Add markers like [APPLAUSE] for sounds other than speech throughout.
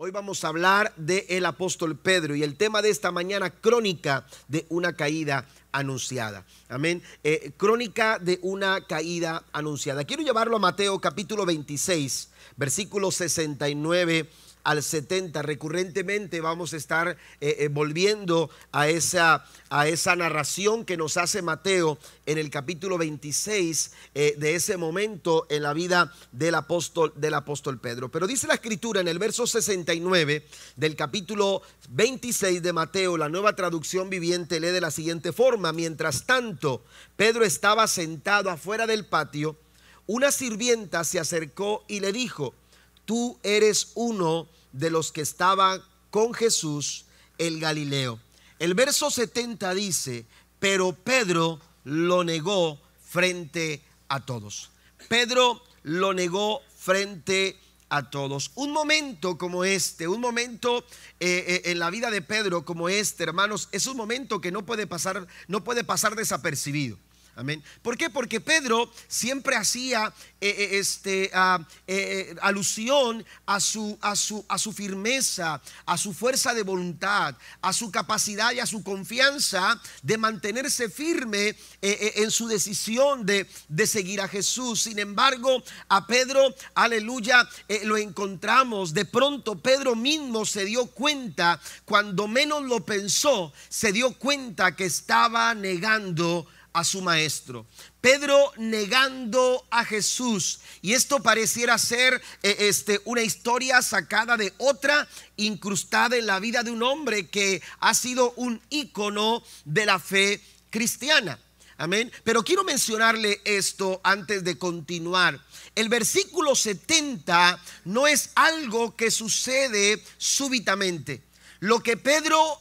Hoy vamos a hablar del apóstol Pedro y el tema de esta mañana, crónica de una caída anunciada. Amén. Eh, crónica de una caída anunciada. Quiero llevarlo a Mateo capítulo 26, versículo 69 al 70. Recurrentemente vamos a estar eh, eh, volviendo a esa, a esa narración que nos hace Mateo en el capítulo 26 eh, de ese momento en la vida del apóstol, del apóstol Pedro. Pero dice la escritura en el verso 69 del capítulo 26 de Mateo, la nueva traducción viviente lee de la siguiente forma. Mientras tanto, Pedro estaba sentado afuera del patio, una sirvienta se acercó y le dijo, tú eres uno de los que estaban con Jesús el Galileo. El verso 70 dice, pero Pedro lo negó frente a todos. Pedro lo negó frente a todos. Un momento como este, un momento eh, eh, en la vida de Pedro como este, hermanos, es un momento que no puede pasar, no puede pasar desapercibido. Amén. ¿Por qué? Porque Pedro siempre hacía eh, eh, este, ah, eh, alusión a su, a, su, a su firmeza, a su fuerza de voluntad, a su capacidad y a su confianza de mantenerse firme en su decisión de, de, seguir a Jesús. Sin embargo, a Pedro, aleluya, lo encontramos. De pronto Pedro mismo se dio cuenta, cuando menos lo pensó, se dio cuenta que estaba negando a su maestro. Pedro negando a Jesús. Y esto pareciera ser eh, este, una historia sacada de otra, incrustada en la vida de un hombre que ha sido un ícono de la fe cristiana. Amén. Pero quiero mencionarle esto antes de continuar. El versículo 70 no es algo que sucede súbitamente. Lo que Pedro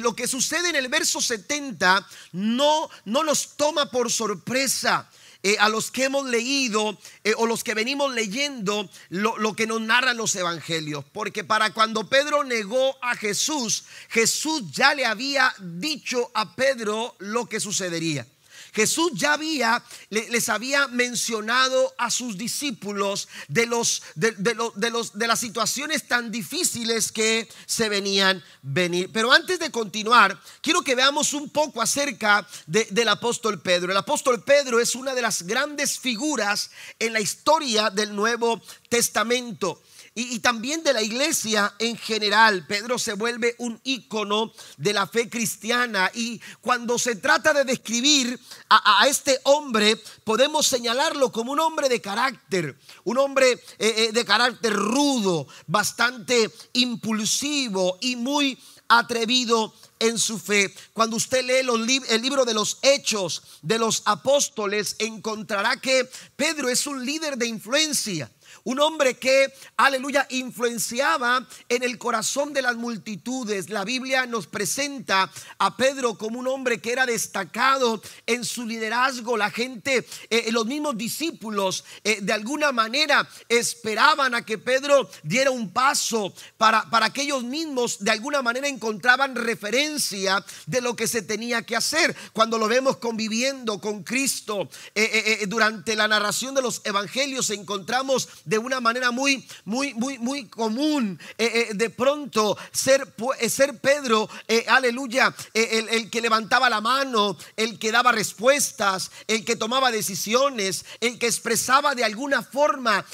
lo que sucede en el verso 70 no, no nos toma por sorpresa. Eh, a los que hemos leído eh, o los que venimos leyendo lo, lo, que nos narran los evangelios. Porque para cuando Pedro negó a Jesús, Jesús ya le había dicho a Pedro lo que sucedería. Jesús ya había, les había mencionado a sus discípulos de, los, de, los, de las situaciones tan difíciles que se venían venir. Pero antes de continuar, quiero que veamos un poco acerca del apóstol Pedro. El apóstol Pedro es una de las grandes figuras en la historia del Nuevo Testamento y, también de la iglesia en general. Pedro se vuelve un ícono de la fe cristiana y cuando se trata de describir a, este hombre, podemos señalarlo como un hombre de carácter, un hombre eh, eh, de carácter rudo, bastante impulsivo y muy atrevido en su fe. Cuando usted lee el libro de los hechos de los apóstoles, encontrará que Pedro es un líder de influencia. Un hombre que, aleluya, influenciaba en el corazón de las multitudes. La Biblia nos presenta a Pedro como un hombre que era destacado en su liderazgo. La gente, eh, los mismos discípulos, eh, de alguna manera esperaban a que Pedro diera un paso para, para que ellos mismos de alguna manera encontraban referencia de lo que se tenía que hacer. Cuando lo vemos conviviendo con Cristo eh, durante la narración de los evangelios, encontramos de una manera muy, muy, muy, muy común. Eh, eh, de pronto ser, eh, ser Pedro, aleluya, el, que levantaba la mano, el que daba respuestas, el que tomaba decisiones, el que expresaba de alguna forma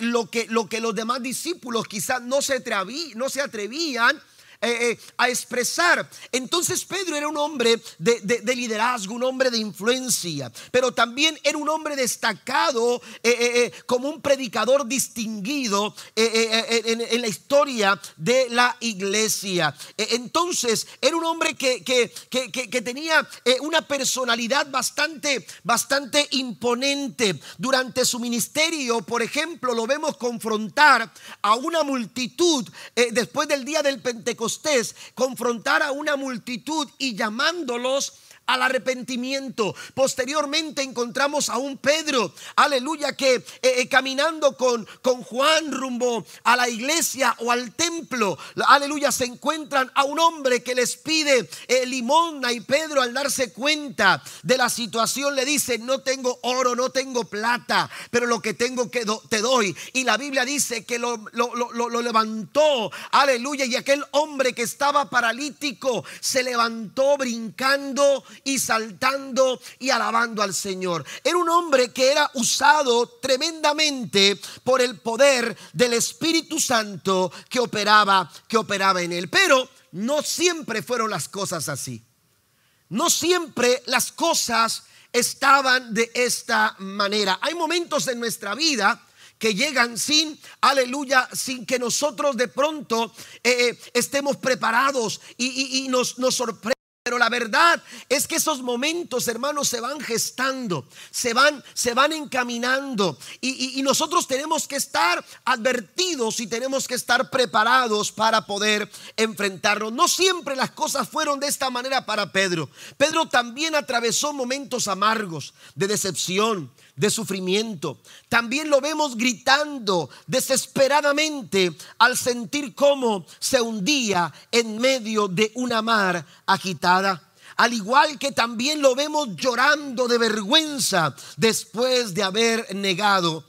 lo, que, lo que los demás discípulos quizás no se, no se atrevían eh, eh, a expresar. Entonces Pedro era un hombre de, liderazgo, un hombre de influencia, pero también era un hombre destacado eh, como un predicador distinguido en, la historia de la iglesia. entonces era un hombre que, que tenía una personalidad bastante, bastante imponente. Durante su ministerio, por ejemplo, lo vemos confrontar a una multitud después del día del Pentecostés confrontar a una multitud y llamándolos al arrepentimiento. Posteriormente encontramos a un Pedro, aleluya, que eh, eh, caminando con, con Juan rumbo a la iglesia o al templo, aleluya, se encuentran a un hombre que les pide eh, limosna y Pedro al darse cuenta de la situación le dice, no tengo oro, no tengo plata, pero lo que tengo que te doy. Y la Biblia dice que lo, lo levantó, aleluya, y aquel hombre que estaba paralítico se levantó brincando y saltando y alabando al Señor. Era un hombre que era usado tremendamente por el poder del Espíritu Santo que operaba, que operaba en él. Pero no siempre fueron las cosas así. No siempre las cosas estaban de esta manera. Hay momentos en nuestra vida que llegan sin, aleluya, sin que nosotros de pronto eh, eh, estemos preparados y, nos, nos pero la verdad es que esos momentos, hermanos, se van gestando, se van, se van encaminando. Y, y, nosotros tenemos que estar advertidos y tenemos que estar preparados para poder enfrentarnos. No siempre las cosas fueron de esta manera para Pedro. Pedro también atravesó momentos amargos, de decepción, de sufrimiento. También lo vemos gritando desesperadamente al sentir cómo se hundía en medio de una mar agitada. Al igual que también lo vemos llorando de vergüenza después de haber negado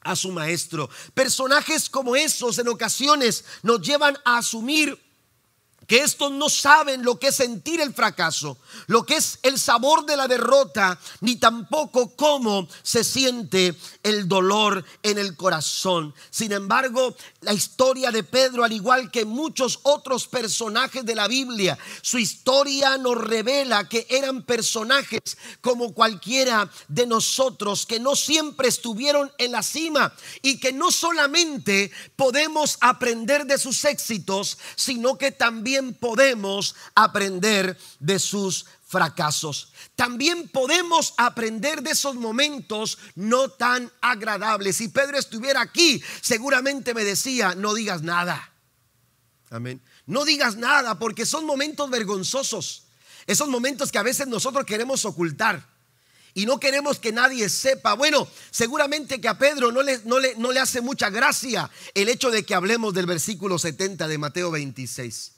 a su maestro. Personajes como esos en ocasiones nos llevan a asumir que estos no saben lo que es sentir el fracaso, lo que es el sabor de la derrota, ni tampoco cómo se siente el dolor en el corazón. Sin embargo, la historia de Pedro, al igual que muchos otros personajes de la Biblia, su historia nos revela que eran personajes como cualquiera de nosotros, que no siempre estuvieron en la cima y que no solamente podemos aprender de sus éxitos, sino que también podemos aprender de sus fracasos. También podemos aprender de esos momentos no tan agradables. Si Pedro estuviera aquí, seguramente me decía, no digas nada. Amén. No digas nada porque son momentos vergonzosos. Esos momentos que a veces nosotros queremos ocultar y no queremos que nadie sepa. Bueno, seguramente que a Pedro no le, no le, no le hace mucha gracia el hecho de que hablemos del versículo 70 de Mateo 26.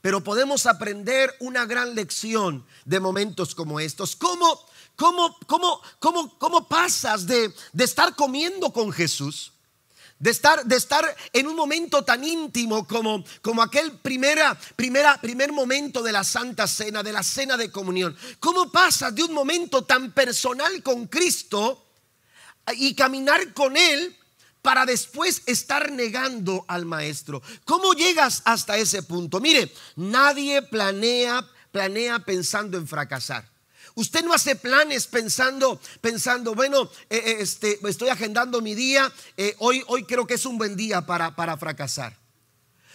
Pero podemos aprender una gran lección de momentos como estos. ¿Cómo, cómo, cómo, cómo, cómo pasas de, de estar comiendo con Jesús? de estar, de estar en un momento tan íntimo como, como aquel primera, primera, primer momento de la Santa Cena, de la Cena de Comunión. ¿Cómo pasas de un momento tan personal con Cristo y caminar con Él para después estar negando al maestro. ¿Cómo llegas hasta ese punto? Mire, nadie planea, planea pensando en fracasar. Usted no hace planes pensando, pensando, bueno, eh, eh, este, estoy agendando mi día, eh, hoy, hoy creo que es un buen día para, para fracasar.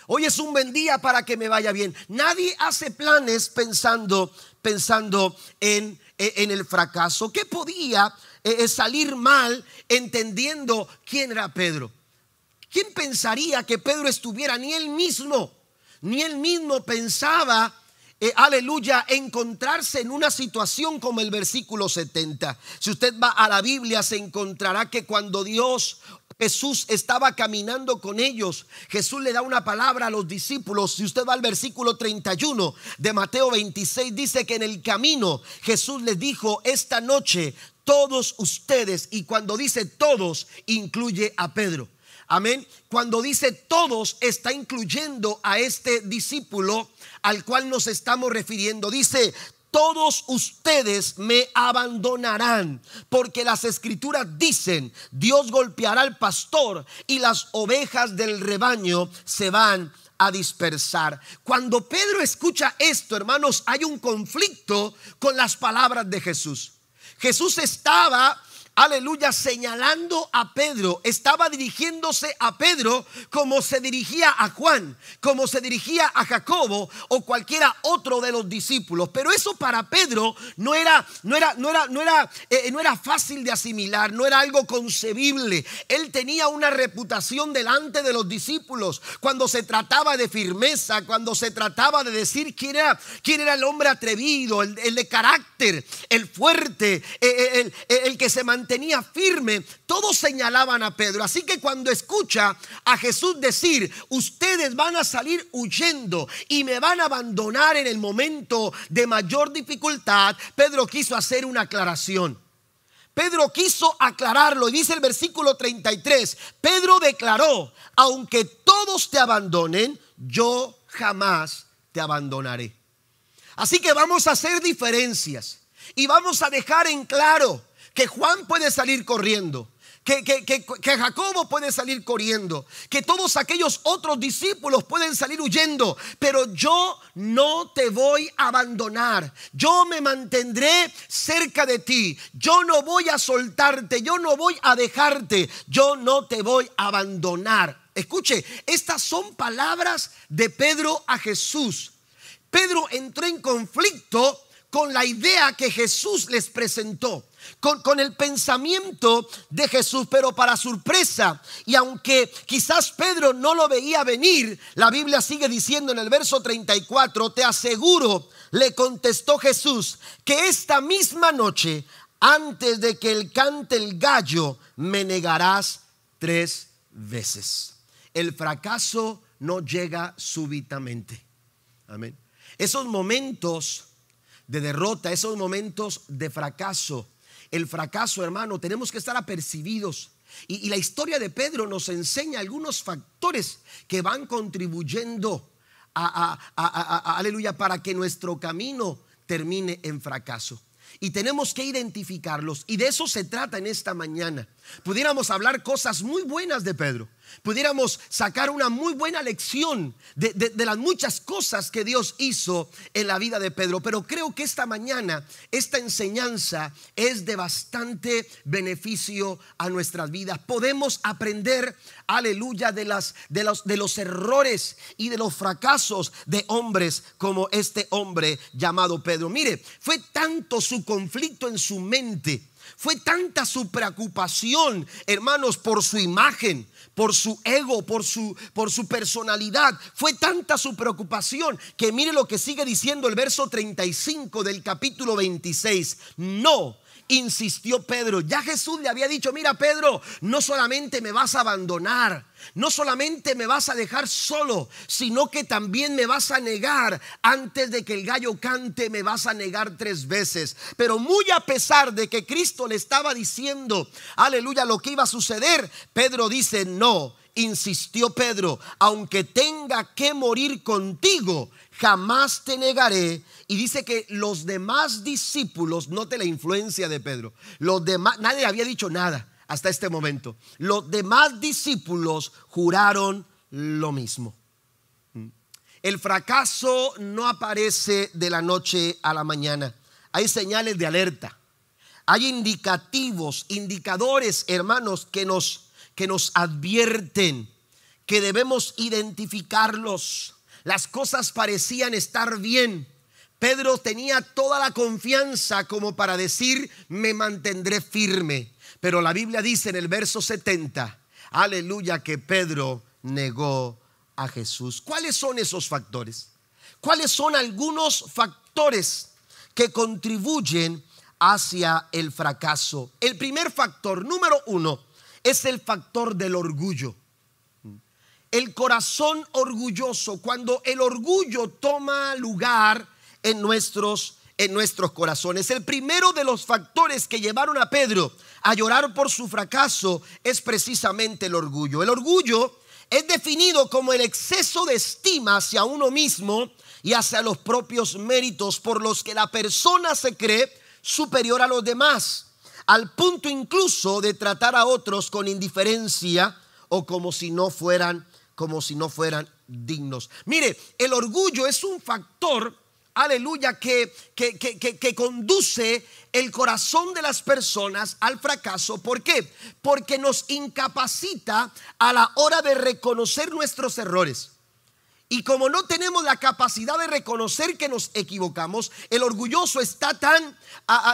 Hoy es un buen día para que me vaya bien. Nadie hace planes pensando, pensando en, en el fracaso. ¿Qué podía salir mal entendiendo quién era Pedro. ¿Quién pensaría que Pedro estuviera? Ni él mismo, ni él mismo pensaba, eh, aleluya, encontrarse en una situación como el versículo 70. Si usted va a la Biblia se encontrará que cuando Dios Jesús estaba caminando con ellos. Jesús le da una palabra a los discípulos. Si usted va al versículo 31 de Mateo 26, dice que en el camino Jesús les dijo, esta noche todos ustedes, y cuando dice todos, incluye a Pedro. Amén. Cuando dice todos, está incluyendo a este discípulo al cual nos estamos refiriendo. Dice, todos ustedes me abandonarán, porque las escrituras dicen, Dios golpeará al pastor y las ovejas del rebaño se van a dispersar. Cuando Pedro escucha esto, hermanos, hay un conflicto con las palabras de Jesús. Jesús estaba aleluya, señalando a Pedro, estaba dirigiéndose a Pedro como se dirigía a Juan, como se dirigía a Jacobo o cualquiera otro de los discípulos. Pero eso para Pedro no era, no era, no era, no era, eh, no era fácil de asimilar, no era algo concebible. Él tenía una reputación delante de los discípulos cuando se trataba de firmeza, cuando se trataba de decir quién era, quién era el hombre atrevido, el, de carácter, el fuerte, eh, eh, el, que se mantenía mantenía firme, todos señalaban a Pedro. Así que cuando escucha a Jesús decir, ustedes van a salir huyendo y me van a abandonar en el momento de mayor dificultad, Pedro quiso hacer una aclaración. Pedro quiso aclararlo y dice el versículo 33, Pedro declaró, aunque todos te abandonen, yo jamás te abandonaré. Así que vamos a hacer diferencias y vamos a dejar en claro que Juan puede salir corriendo, que, que, Jacobo puede salir corriendo, que todos aquellos otros discípulos pueden salir huyendo, pero yo no te voy a abandonar, yo me mantendré cerca de ti, yo no voy a soltarte, yo no voy a dejarte, yo no te voy a abandonar. Escuche, estas son palabras de Pedro a Jesús. Pedro entró en conflicto con la idea que Jesús les presentó con, el pensamiento de Jesús, pero para sorpresa. Y aunque quizás Pedro no lo veía venir, la Biblia sigue diciendo en el verso 34, te aseguro, le contestó Jesús, que esta misma noche, antes de que el cante el gallo, me negarás tres veces. El fracaso no llega súbitamente. Amén. Esos momentos de derrota, esos momentos de fracaso, el fracaso, hermano, tenemos que estar apercibidos. Y, la historia de Pedro nos enseña algunos factores que van contribuyendo a, aleluya, para que nuestro camino termine en fracaso. Y tenemos que identificarlos. Y de eso se trata en esta mañana. Pudiéramos hablar cosas muy buenas de Pedro pudiéramos sacar una muy buena lección de, las muchas cosas que Dios hizo en la vida de Pedro. Pero creo que esta mañana esta enseñanza es de bastante beneficio a nuestras vidas. Podemos aprender, aleluya, de, las, de, los, de los errores y de los fracasos de hombres como este hombre llamado Pedro. Mire, fue tanto su conflicto en su mente. Fue tanta su preocupación, hermanos, por su imagen, por su ego, por su, por su personalidad. Fue tanta su preocupación que mire lo que sigue diciendo el verso 35 del capítulo 26. No insistió Pedro. Ya Jesús le había dicho, mira Pedro, no solamente me vas a abandonar, no solamente me vas a dejar solo, sino que también me vas a negar. Antes de que el gallo cante, me vas a negar tres veces. Pero muy a pesar de que Cristo le estaba diciendo, aleluya, lo que iba a suceder, Pedro dice, no, insistió Pedro, aunque tenga que morir contigo, jamás te negaré. Y dice que los demás discípulos, note la influencia de Pedro, los demás, nadie había dicho nada hasta este momento. Los demás discípulos juraron lo mismo. El fracaso no aparece de la noche a la mañana. Hay señales de alerta. Hay indicativos, indicadores, hermanos, que nos, que nos advierten que debemos identificarlos. Las cosas parecían estar bien. Pedro tenía toda la confianza como para decir, me mantendré firme. Pero la Biblia dice en el verso 70, aleluya, que Pedro negó a Jesús. ¿Cuáles son esos factores? ¿Cuáles son algunos factores que contribuyen hacia el fracaso? El primer factor, número uno, es el factor del orgullo el corazón orgulloso, cuando el orgullo toma lugar en nuestros en nuestros corazones. El primero de los factores que llevaron a Pedro a llorar por su fracaso es precisamente el orgullo. El orgullo es definido como el exceso de estima hacia uno mismo y hacia los propios méritos por los que la persona se cree superior a los demás, al punto incluso de tratar a otros con indiferencia o como si no fueran como si no fueran dignos. Mire, el orgullo es un factor, aleluya, que, que, que, que, conduce el corazón de las personas al fracaso. ¿Por qué? Porque nos incapacita a la hora de reconocer nuestros errores. Y como no tenemos la capacidad de reconocer que nos equivocamos, el orgulloso está tan,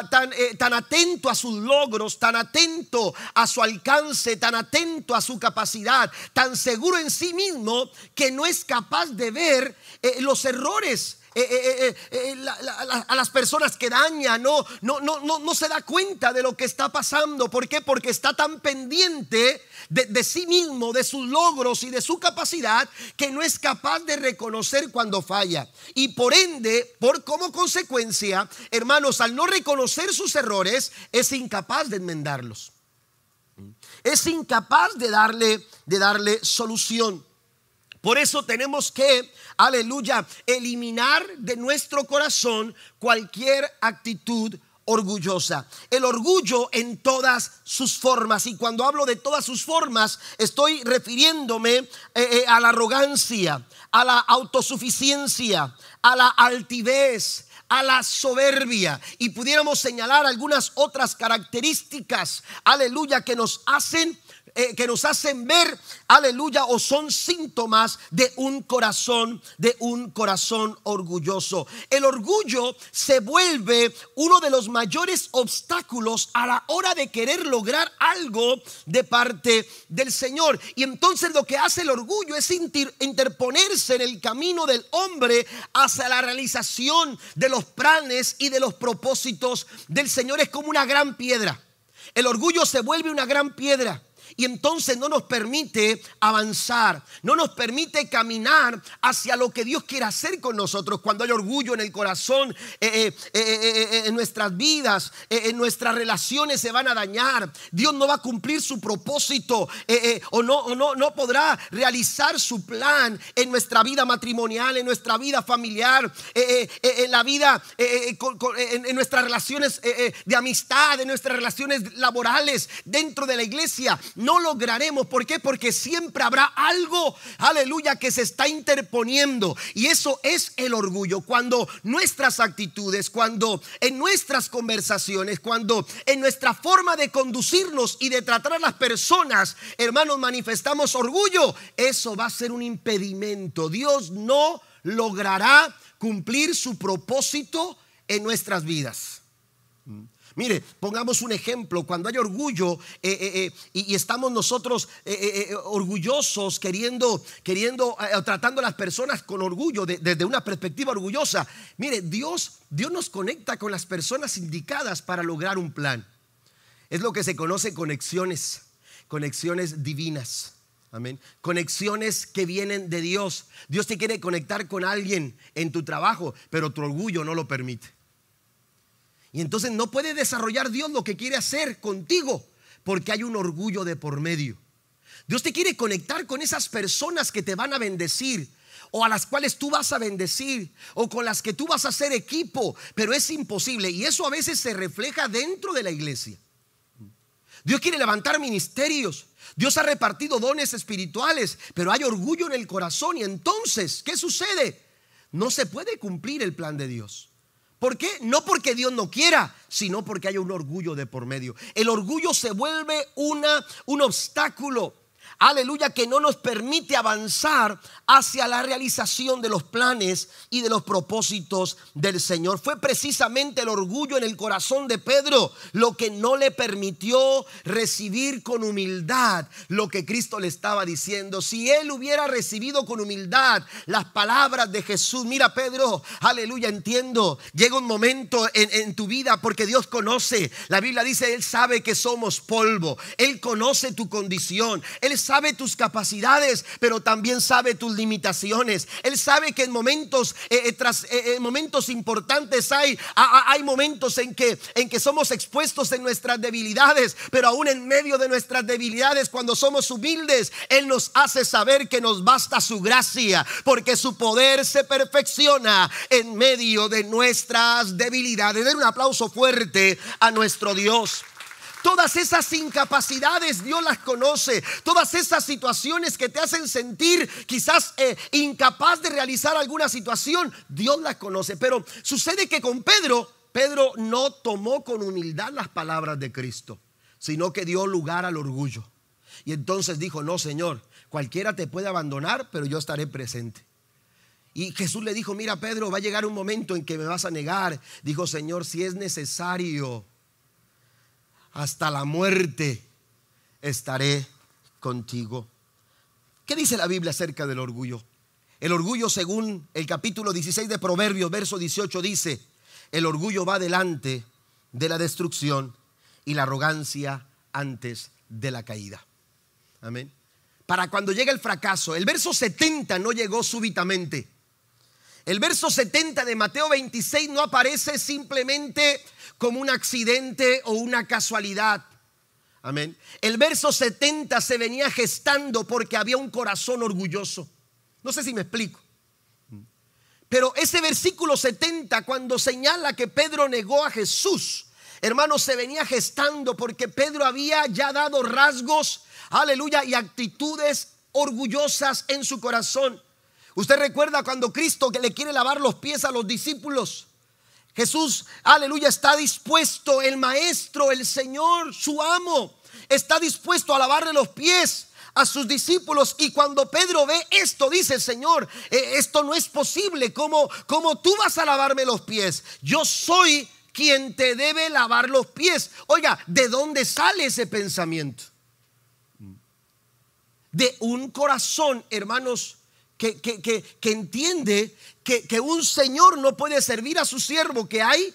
tan, eh, tan, atento a sus logros, tan atento a su alcance, tan atento a su capacidad, tan seguro en sí mismo que no es capaz de ver eh, los errores eh, eh, a las personas que daña, no, no, no, no, no se da cuenta de lo que está pasando. ¿Por qué? Porque está tan pendiente de, de, sí mismo, de sus logros y de su capacidad, que no es capaz de reconocer cuando falla. Y por ende, por como consecuencia, hermanos, al no reconocer sus errores, es incapaz de enmendarlos. Es incapaz de darle, de darle solución. Por eso tenemos que, aleluya, eliminar de nuestro corazón cualquier actitud orgullosa. El orgullo en todas sus formas. Y cuando hablo de todas sus formas, estoy refiriéndome eh, eh, a la arrogancia, a la autosuficiencia, a la altivez, a la soberbia y pudiéramos señalar algunas otras características, aleluya, que nos hacen eh, que nos hacen ver, aleluya, o son síntomas de un corazón, de un corazón orgulloso. El orgullo se vuelve uno de los mayores obstáculos a la hora de querer lograr algo de parte del Señor. Y entonces lo que hace el orgullo es interponerse en el camino del hombre hacia la realización de los planes y de los propósitos del Señor. Es como una gran piedra. El orgullo se vuelve una gran piedra y entonces no nos permite avanzar, no nos permite caminar hacia lo que Dios quiere hacer con nosotros. Cuando hay orgullo en el corazón, eh, eh, eh, en nuestras vidas, en nuestras relaciones se van a dañar. Dios no va a cumplir su propósito o, no, no, no podrá realizar su plan en nuestra vida matrimonial, en nuestra vida familiar, en la vida, en nuestras relaciones de amistad, en nuestras relaciones laborales, dentro de la iglesia no lograremos. ¿Por qué? Porque siempre habrá algo, aleluya, que se está interponiendo. Y eso es el orgullo. Cuando nuestras actitudes, cuando en nuestras conversaciones, cuando en nuestra forma de conducirnos y de tratar a las personas, hermanos, manifestamos orgullo, eso va a ser un impedimento. Dios no logrará cumplir su propósito en nuestras vidas. Mire, pongamos un ejemplo, cuando hay orgullo eh, eh, eh, y, estamos nosotros orgullosos, queriendo, queriendo, tratando a las personas con orgullo, desde una perspectiva orgullosa. Mire, Dios, Dios nos conecta con las personas indicadas para lograr un plan. Es lo que se conoce conexiones, conexiones divinas. Amén. Conexiones que vienen de Dios. Dios te quiere conectar con alguien en tu trabajo, pero tu orgullo no lo permite. Y entonces no puede desarrollar Dios lo que quiere hacer contigo porque hay un orgullo de por medio. Dios te quiere conectar con esas personas que te van a bendecir o a las cuales tú vas a bendecir o con las que tú vas a hacer equipo, pero es imposible y eso a veces se refleja dentro de la iglesia. Dios quiere levantar ministerios, Dios ha repartido dones espirituales, pero hay orgullo en el corazón y entonces, ¿qué sucede? No se puede cumplir el plan de Dios. ¿Por qué? No porque Dios no quiera, sino porque hay un orgullo de por medio. El orgullo se vuelve una, un obstáculo aleluya, que no nos permite avanzar hacia la realización de los planes y de los propósitos del Señor. Fue precisamente el orgullo en el corazón de Pedro lo que no le permitió recibir con humildad lo que Cristo le estaba diciendo. Si él hubiera recibido con humildad las palabras de Jesús, mira Pedro, aleluya, entiendo, llega un momento en, en tu vida porque Dios conoce, la Biblia dice, Él sabe que somos polvo, Él conoce tu condición, Él sabe tus capacidades, pero también sabe tus limitaciones. Él sabe que en momentos, eh, eh, tras, eh, momentos importantes hay, hay momentos en que, en que somos expuestos en nuestras debilidades, pero aún en medio de nuestras debilidades, cuando somos humildes, Él nos hace saber que nos basta su gracia, porque su poder se perfecciona en medio de nuestras debilidades. Den un aplauso fuerte a nuestro Dios. Todas esas incapacidades Dios las conoce. Todas esas situaciones que te hacen sentir quizás eh, incapaz de realizar alguna situación, Dios las conoce. Pero sucede que con Pedro, Pedro no tomó con humildad las palabras de Cristo, sino que dio lugar al orgullo. Y entonces dijo, no, Señor, cualquiera te puede abandonar, pero yo estaré presente. Y Jesús le dijo, mira Pedro, va a llegar un momento en que me vas a negar. Dijo, Señor, si es necesario hasta la muerte estaré contigo. ¿Qué dice la Biblia acerca del orgullo? El orgullo, según el capítulo 16 de Proverbios, verso 18, dice, el orgullo va delante de la destrucción y la arrogancia antes de la caída. Amén. Para cuando llega el fracaso, el verso 70 no llegó súbitamente. El verso 70 de Mateo 26 no aparece simplemente como un accidente o una casualidad. Amén. El verso 70 se venía gestando porque había un corazón orgulloso. No sé si me explico. Pero ese versículo 70, cuando señala que Pedro negó a Jesús, hermanos, se venía gestando porque Pedro había ya dado rasgos, aleluya, y actitudes orgullosas en su corazón. Usted recuerda cuando Cristo le quiere lavar los pies a los discípulos. Jesús, aleluya, está dispuesto, el maestro, el Señor, su amo, está dispuesto a lavarle los pies a sus discípulos y cuando Pedro ve esto dice, Señor, eh, esto no es posible, ¿Cómo, ¿cómo tú vas a lavarme los pies? Yo soy quien te debe lavar los pies. Oiga, ¿de dónde sale ese pensamiento? De un corazón, hermanos, que, que, entiende que, que un Señor no puede servir a su siervo, que hay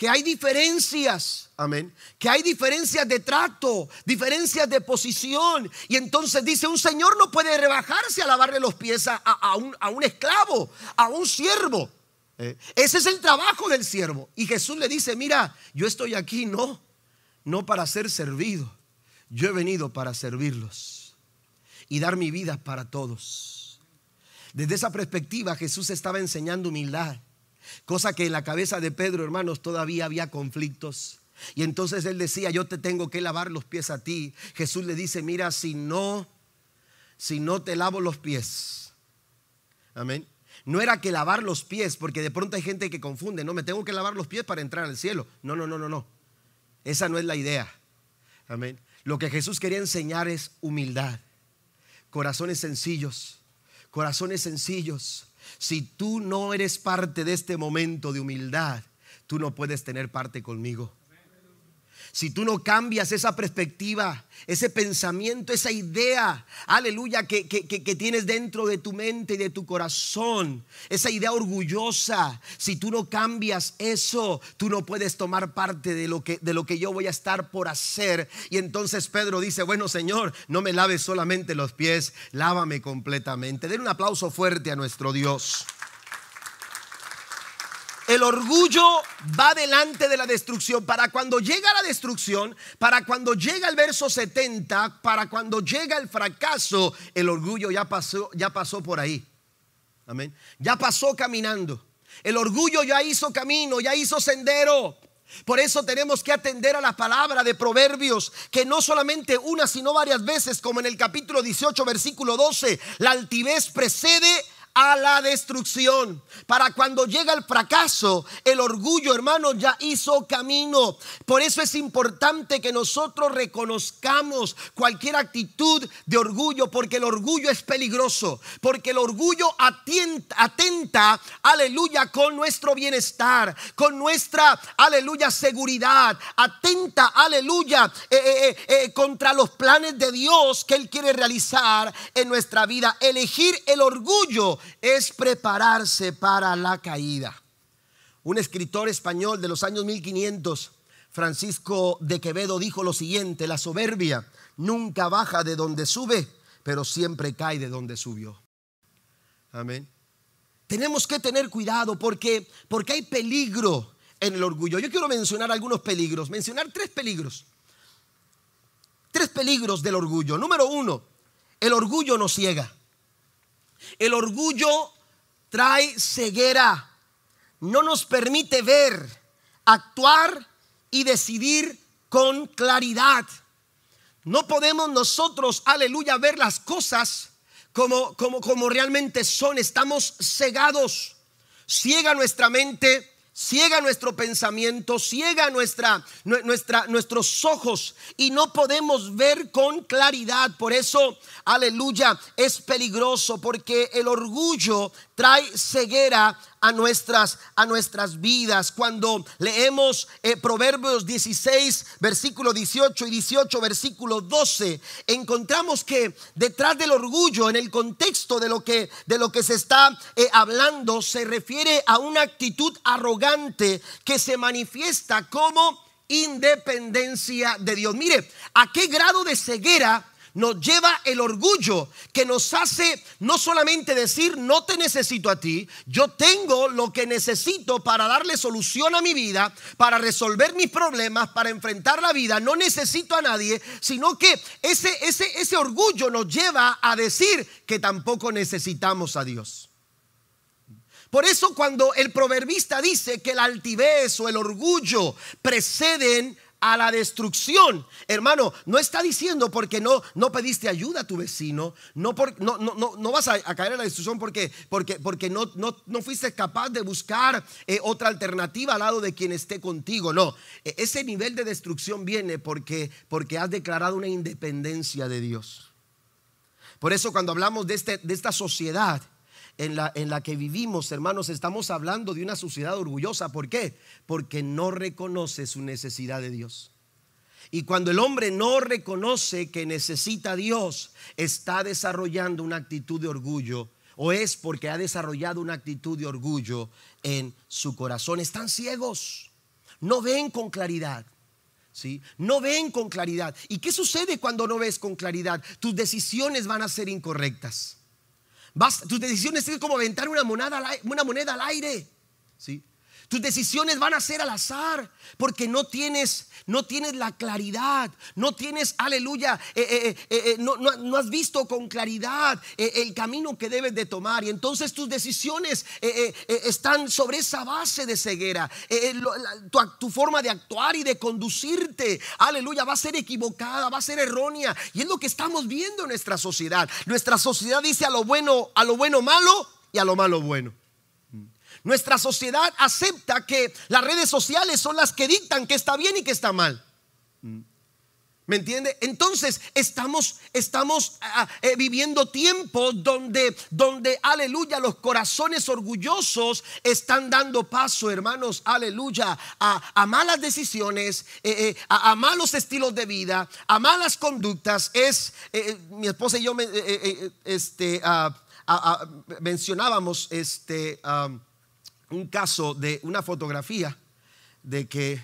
que hay diferencias, amén, que hay diferencias de trato, diferencias de posición. Y entonces dice, un señor no puede rebajarse a lavarle los pies a, un, esclavo, a un siervo. Eh, ese es el trabajo del siervo. Y Jesús le dice, mira, yo estoy aquí no, no para ser servido. Yo he venido para servirlos y dar mi vida para todos. Desde esa perspectiva Jesús estaba enseñando humildad Cosa que en la cabeza de Pedro, hermanos, todavía había conflictos. Y entonces él decía, yo te tengo que lavar los pies a ti. Jesús le dice, mira, si no, si no te lavo los pies. Amén. No era que lavar los pies, porque de pronto hay gente que confunde, no me tengo que lavar los pies para entrar al cielo. No, no, no, no, no. Esa no es la idea. Amén. Lo que Jesús quería enseñar es humildad, corazones sencillos, corazones sencillos, si tú no eres parte de este momento de humildad, tú no puedes tener parte conmigo. Si tú no cambias esa perspectiva, ese pensamiento, esa idea, aleluya, que, tienes dentro de tu mente y de tu corazón, esa idea orgullosa, si tú no cambias eso, tú no puedes tomar parte de lo que, de lo que yo voy a estar por hacer. Y entonces Pedro dice, bueno Señor, no me laves solamente los pies, lávame completamente. Den un aplauso fuerte a nuestro Dios. El orgullo va delante de la destrucción. Para cuando llega la destrucción, para cuando llega el verso 70, para cuando llega el fracaso, el orgullo ya pasó, ya pasó por ahí. Amén. Ya pasó caminando. El orgullo ya hizo camino, ya hizo sendero. Por eso tenemos que atender a la palabra de Proverbios, que no solamente una, sino varias veces, como en el capítulo 18, versículo 12, la altivez precede a la destrucción. Para cuando llega el fracaso, el orgullo, hermano, ya hizo camino. Por eso es importante que nosotros reconozcamos cualquier actitud de orgullo, porque el orgullo es peligroso, porque el orgullo atenta, aleluya, con nuestro bienestar, con nuestra, aleluya, seguridad, atenta, aleluya, eh, eh, eh, contra los planes de Dios que Él quiere realizar en nuestra vida. Elegir el orgullo es prepararse para la caída. Un escritor español de los años 1500, Francisco de Quevedo, dijo lo siguiente, la soberbia nunca baja de donde sube, pero siempre cae de donde subió. Amén. Tenemos que tener cuidado porque, porque hay peligro en el orgullo. Yo quiero mencionar algunos peligros, mencionar tres peligros. Tres peligros del orgullo. Número uno, el orgullo nos ciega. El orgullo trae ceguera, no nos permite ver, actuar y decidir con claridad. No podemos nosotros, aleluya, ver las cosas como, como, como realmente son. Estamos cegados. Ciega nuestra mente ciega nuestro pensamiento, ciega nuestra, nuestra, nuestros ojos y no podemos ver con claridad. Por eso, aleluya, es peligroso porque el orgullo trae ceguera a nuestras, a nuestras vidas. Cuando leemos eh, Proverbios 16, versículo 18 y 18, versículo 12, encontramos que detrás del orgullo, en el contexto de lo que, de lo que se está eh, hablando, se refiere a una actitud arrogante que se manifiesta como independencia de Dios. Mire, ¿a qué grado de ceguera nos lleva el orgullo que nos hace no solamente decir, no te necesito a ti, yo tengo lo que necesito para darle solución a mi vida, para resolver mis problemas, para enfrentar la vida, no necesito a nadie, sino que ese, ese, ese orgullo nos lleva a decir que tampoco necesitamos a Dios. Por eso cuando el proverbista dice que la altivez o el orgullo preceden a la destrucción. Hermano, no está diciendo porque no, no pediste ayuda a tu vecino, no, por, no, no, no, vas a, caer en la destrucción porque, porque, porque no, no, fuiste capaz de buscar eh, otra alternativa al lado de quien esté contigo. No, e, ese nivel de destrucción viene porque, porque has declarado una independencia de Dios. Por eso cuando hablamos de, este, de esta sociedad, en la, en la que vivimos, hermanos, estamos hablando de una sociedad orgullosa. ¿Por qué? Porque no reconoce su necesidad de Dios. Y cuando el hombre no reconoce que necesita a Dios, está desarrollando una actitud de orgullo o es porque ha desarrollado una actitud de orgullo en su corazón. Están ciegos, no ven con claridad. ¿Sí? No ven con claridad. ¿Y qué sucede cuando no ves con claridad? Tus decisiones van a ser incorrectas tus decisiones es como aventar una moneda, una moneda al aire. ¿sí? Tus decisiones van a ser al azar porque no tienes, no tienes la claridad, no tienes, aleluya, eh, eh, eh, no, no, has visto con claridad el camino que debes de tomar. Y entonces tus decisiones están sobre esa base de ceguera. Tu, tu, forma de actuar y de conducirte, aleluya, va a ser equivocada, va a ser errónea. Y es lo que estamos viendo en nuestra sociedad. Nuestra sociedad dice a lo bueno, a lo bueno malo y a lo malo bueno. Nuestra sociedad acepta que las redes sociales son las que dictan que está bien y que está mal. ¿Me entiende? Entonces estamos, estamos ah, eh, viviendo tiempos donde, donde, aleluya, los corazones orgullosos están dando paso, hermanos, aleluya, a, malas decisiones, eh, eh, a, malos estilos de vida, a malas conductas. Es, mi esposa y yo este, ah, ah, mencionábamos este un caso de una fotografía de que,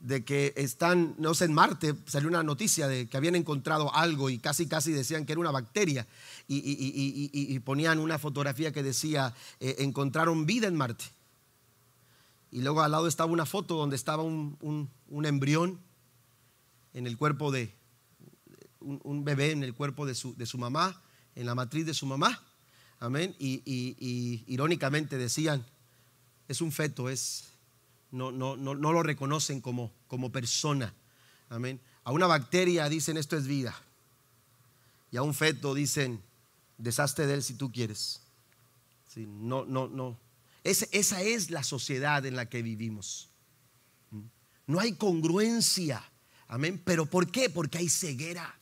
de que están, no sé, en Marte salió una noticia de que habían encontrado algo y casi casi decían que era una bacteria y, ponían una fotografía que decía, eh, encontraron vida en Marte. Y luego al lado estaba una foto donde estaba un, embrión en el cuerpo de, un, bebé en el cuerpo de su, de su mamá, en la matriz de su mamá. Amén. y irónicamente decían, es un feto, es, no, no, no, no lo reconocen como, como persona. Amén. A una bacteria dicen esto es vida. Y a un feto dicen, deshazte de él si tú quieres. No, no, no. esa es la sociedad en la que vivimos. No hay congruencia. Amén. Pero ¿por qué? Porque hay ceguera.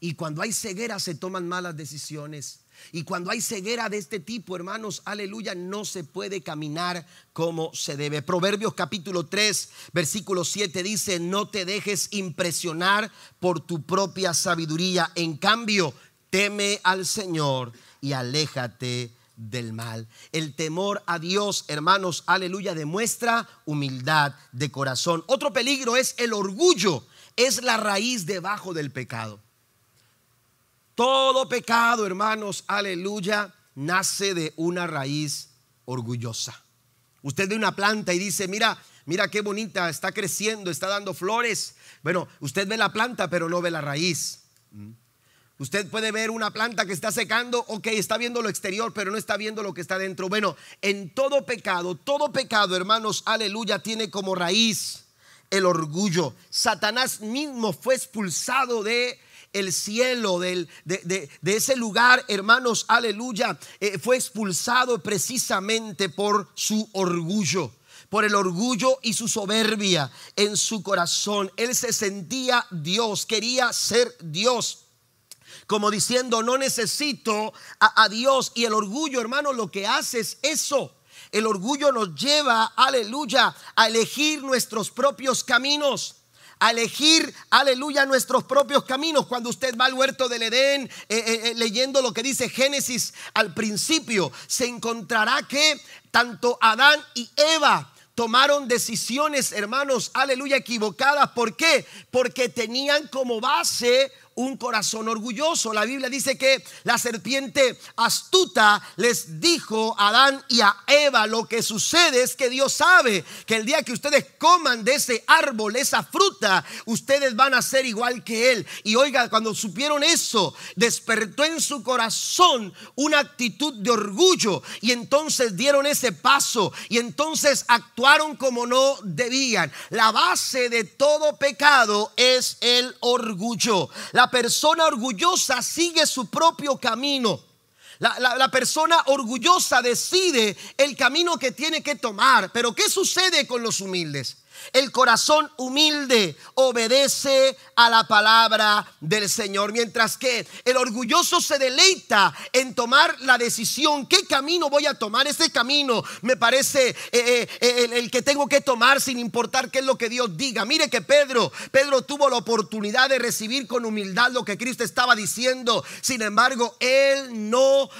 Y cuando hay ceguera se toman malas decisiones. Y cuando hay ceguera de este tipo, hermanos, aleluya, no se puede caminar como se debe. Proverbios capítulo 3, versículo 7 dice, no te dejes impresionar por tu propia sabiduría. En cambio, teme al Señor y aléjate del mal. El temor a Dios, hermanos, aleluya, demuestra humildad de corazón. Otro peligro es el orgullo. Es la raíz debajo del pecado. Todo pecado, hermanos, aleluya, nace de una raíz orgullosa. Usted ve una planta y dice, mira, mira qué bonita, está creciendo, está dando flores. Bueno, usted ve la planta, pero no ve la raíz. Usted puede ver una planta que está secando, ok, está viendo lo exterior, pero no está viendo lo que está dentro. Bueno, en todo pecado, todo pecado, hermanos, aleluya, tiene como raíz el orgullo. Satanás mismo fue expulsado de el cielo, de, ese lugar, hermanos, aleluya, eh, fue expulsado precisamente por su orgullo por el orgullo y su soberbia en su corazón. Él se sentía Dios, quería ser Dios. Como diciendo, no necesito a, a Dios. Y el orgullo, hermano, lo que hace es eso El orgullo nos lleva, aleluya, a elegir nuestros propios caminos a elegir, aleluya, nuestros propios caminos. Cuando usted va al huerto del Edén, eh, eh, eh, leyendo lo que dice Génesis al principio, se encontrará que tanto Adán y Eva tomaron decisiones, hermanos, aleluya, equivocadas. ¿Por qué? Porque tenían como base un corazón orgulloso. La Biblia dice que la serpiente astuta les dijo a Adán y a Eva, lo que sucede es que Dios sabe que el día que ustedes coman de ese árbol, esa fruta, ustedes van a ser igual que Él. Y oiga, cuando supieron eso, despertó en su corazón una actitud de orgullo y entonces dieron ese paso y entonces actuaron como no debían. La base de todo pecado es el orgullo. Persona orgullosa sigue su propio camino. La, persona orgullosa decide el camino que tiene que tomar. Pero ¿qué sucede con los humildes? El corazón humilde obedece a la palabra del Señor, mientras que el orgulloso se deleita en tomar la decisión, ¿qué camino voy a tomar? Ese camino me parece eh, eh, eh, el, que tengo que tomar sin importar qué es lo que Dios diga. Mire que Pedro, Pedro tuvo la oportunidad de recibir con humildad lo que Cristo estaba diciendo. Sin embargo, él no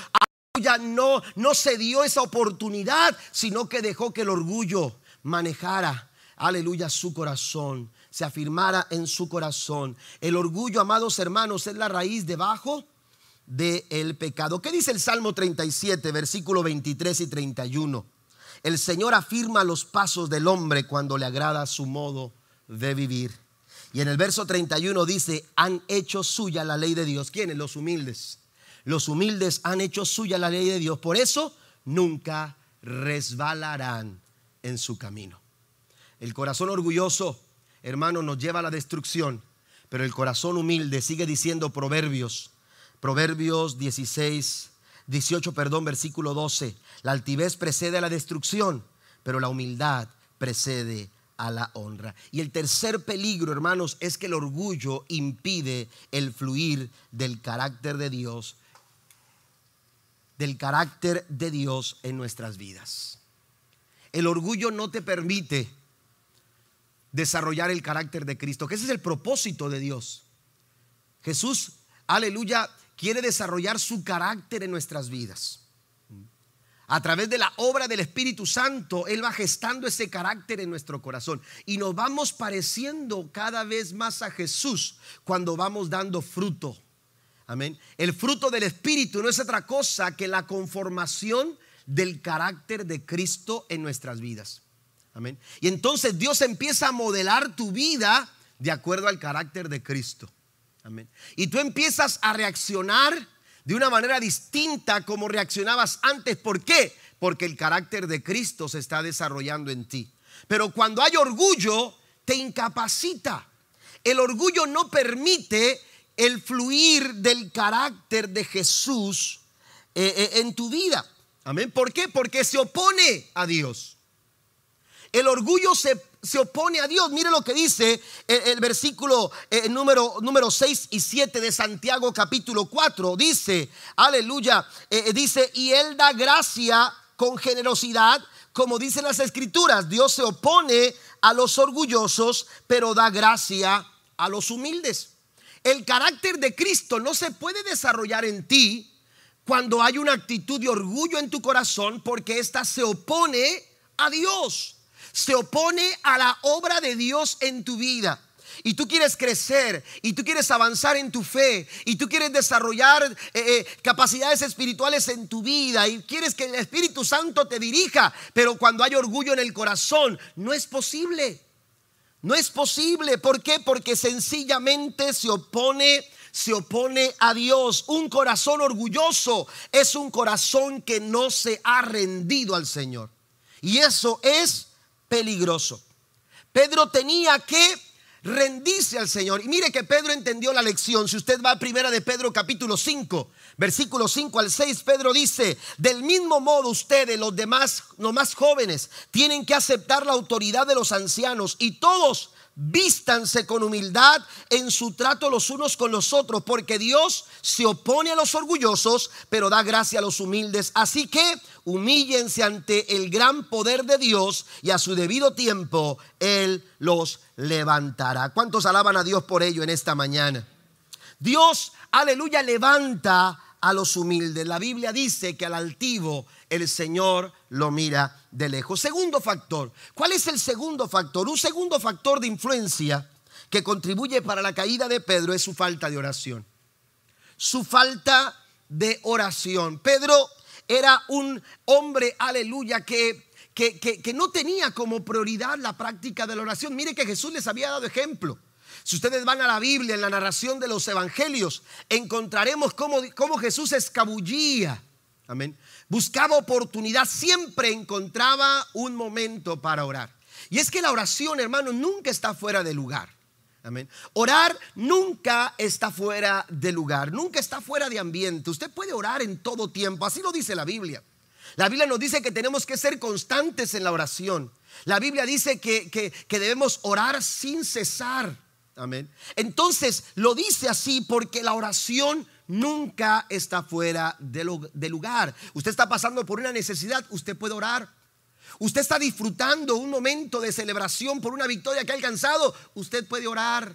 ya no, no se dio esa oportunidad, sino que dejó que el orgullo manejara aleluya, su corazón, se afirmara en su corazón. El orgullo, amados hermanos, es la raíz debajo del pecado. ¿Qué dice el Salmo 37, versículo 23 y 31? El Señor afirma los pasos del hombre cuando le agrada su modo de vivir. Y en el verso 31 dice, han hecho suya la ley de Dios. ¿Quiénes? Los humildes. Los humildes han hecho suya la ley de Dios. Por eso nunca resbalarán en su camino. El corazón orgulloso, hermano, nos lleva a la destrucción, pero el corazón humilde sigue diciendo Proverbios, Proverbios 16, 18, perdón, versículo 12. La altivez precede a la destrucción, pero la humildad precede a la honra. Y el tercer peligro, hermanos, es que el orgullo impide el fluir del carácter de Dios, del carácter de Dios en nuestras vidas. El orgullo no te permite desarrollar el carácter de Cristo, que ese es el propósito de Dios. Jesús, aleluya, quiere desarrollar su carácter en nuestras vidas. A través de la obra del Espíritu Santo, Él va gestando ese carácter en nuestro corazón. Y nos vamos pareciendo cada vez más a Jesús cuando vamos dando fruto. Amén. El fruto del Espíritu no es otra cosa que la conformación del carácter de Cristo en nuestras vidas. Amén. Y entonces Dios empieza a modelar tu vida de acuerdo al carácter de Cristo. Amén. Y tú empiezas a reaccionar de una manera distinta como reaccionabas antes. ¿Por qué? Porque el carácter de Cristo se está desarrollando en ti. Pero cuando hay orgullo, te incapacita. El orgullo no permite el fluir del carácter de Jesús eh, eh, en tu vida. Amén. ¿Por qué? Porque se opone a Dios. El orgullo se, opone a Dios. Mire lo que dice el, versículo eh, número, número 6 y 7 de Santiago capítulo 4. Dice, aleluya, eh, eh, dice, y Él da gracia con generosidad, como dicen las escrituras. Dios se opone a los orgullosos, pero da gracia a los humildes. El carácter de Cristo no se puede desarrollar en ti cuando hay una actitud de orgullo en tu corazón porque ésta se opone a Dios se opone a la obra de Dios en tu vida y tú quieres crecer y tú quieres avanzar en tu fe y tú quieres desarrollar eh, eh, capacidades espirituales en tu vida y quieres que el Espíritu Santo te dirija, pero cuando hay orgullo en el corazón, no es posible. No es posible. ¿Por qué? Porque sencillamente se opone se opone a Dios. Un corazón orgulloso es un corazón que no se ha rendido al Señor. Y eso es peligroso. Pedro tenía que rendirse al Señor. Y mire que Pedro entendió la lección. Si usted va a primera de Pedro capítulo 5, versículo 5 al 6, Pedro dice, del mismo modo ustedes, los demás, los más jóvenes, tienen que aceptar la autoridad de los ancianos y todos vístanse con humildad en su trato los unos con los otros, porque Dios se opone a los orgullosos, pero da gracia a los humildes. Así que humíllense ante el gran poder de Dios y a su debido tiempo Él los levantará. ¿Cuántos alaban a Dios por ello en esta mañana? Dios, aleluya, levanta a los humildes. La Biblia dice que al altivo el Señor lo mira de lejos. Segundo factor. ¿Cuál es el segundo factor? Un segundo factor de influencia que contribuye para la caída de Pedro es su falta de oración. Su falta de oración. Pedro era un hombre, aleluya, que, que, que, no tenía como prioridad la práctica de la oración. Mire que Jesús les había dado ejemplo. Si ustedes van a la Biblia, en la narración de los evangelios, encontraremos cómo, cómo Jesús escabullía. Amén. Buscaba oportunidad, siempre encontraba un momento para orar. Y es que la oración, hermano, nunca está fuera de lugar. Amén. Orar nunca está fuera de lugar, nunca está fuera de ambiente. Usted puede orar en todo tiempo, así lo dice la Biblia. La Biblia nos dice que tenemos que ser constantes en la oración. La Biblia dice que, que debemos orar sin cesar. Amén. Entonces lo dice así porque la oración nunca está fuera de lugar. Usted está pasando por una necesidad, usted puede orar. Usted está disfrutando un momento de celebración por una victoria que ha alcanzado, usted puede orar.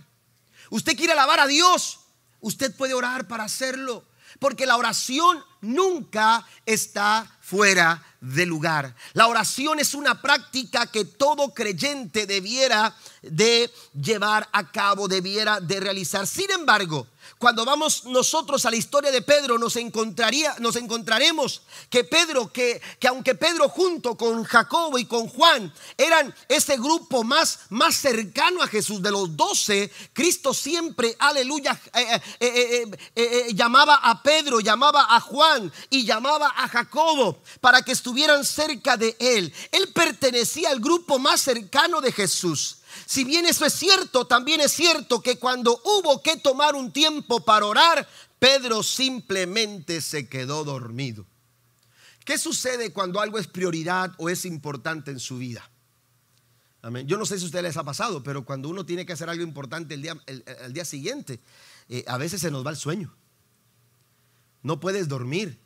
Usted quiere alabar a Dios, usted puede orar para hacerlo. Porque la oración nunca está fuera de lugar. La oración es una práctica que todo creyente debiera de llevar a cabo, debiera de realizar. Sin embargo, cuando vamos nosotros a la historia de Pedro, nos, encontraría, nos encontraremos que Pedro, que, que, aunque Pedro junto con Jacobo y con Juan eran ese grupo más, más cercano a Jesús, de los doce, Cristo siempre, aleluya, eh, eh, eh, llamaba a Pedro, llamaba a Juan y llamaba a Jacobo para que estuvieran cerca de él. Él pertenecía al grupo más cercano de Jesús. Si bien eso es cierto, también es cierto que cuando hubo que tomar un tiempo para orar, Pedro simplemente se quedó dormido. ¿Qué sucede cuando algo es prioridad o es importante en su vida? Amén. Yo no sé si a ustedes les ha pasado, pero cuando uno tiene que hacer algo importante el día, el, día siguiente, eh, a veces se nos va el sueño. No puedes dormir.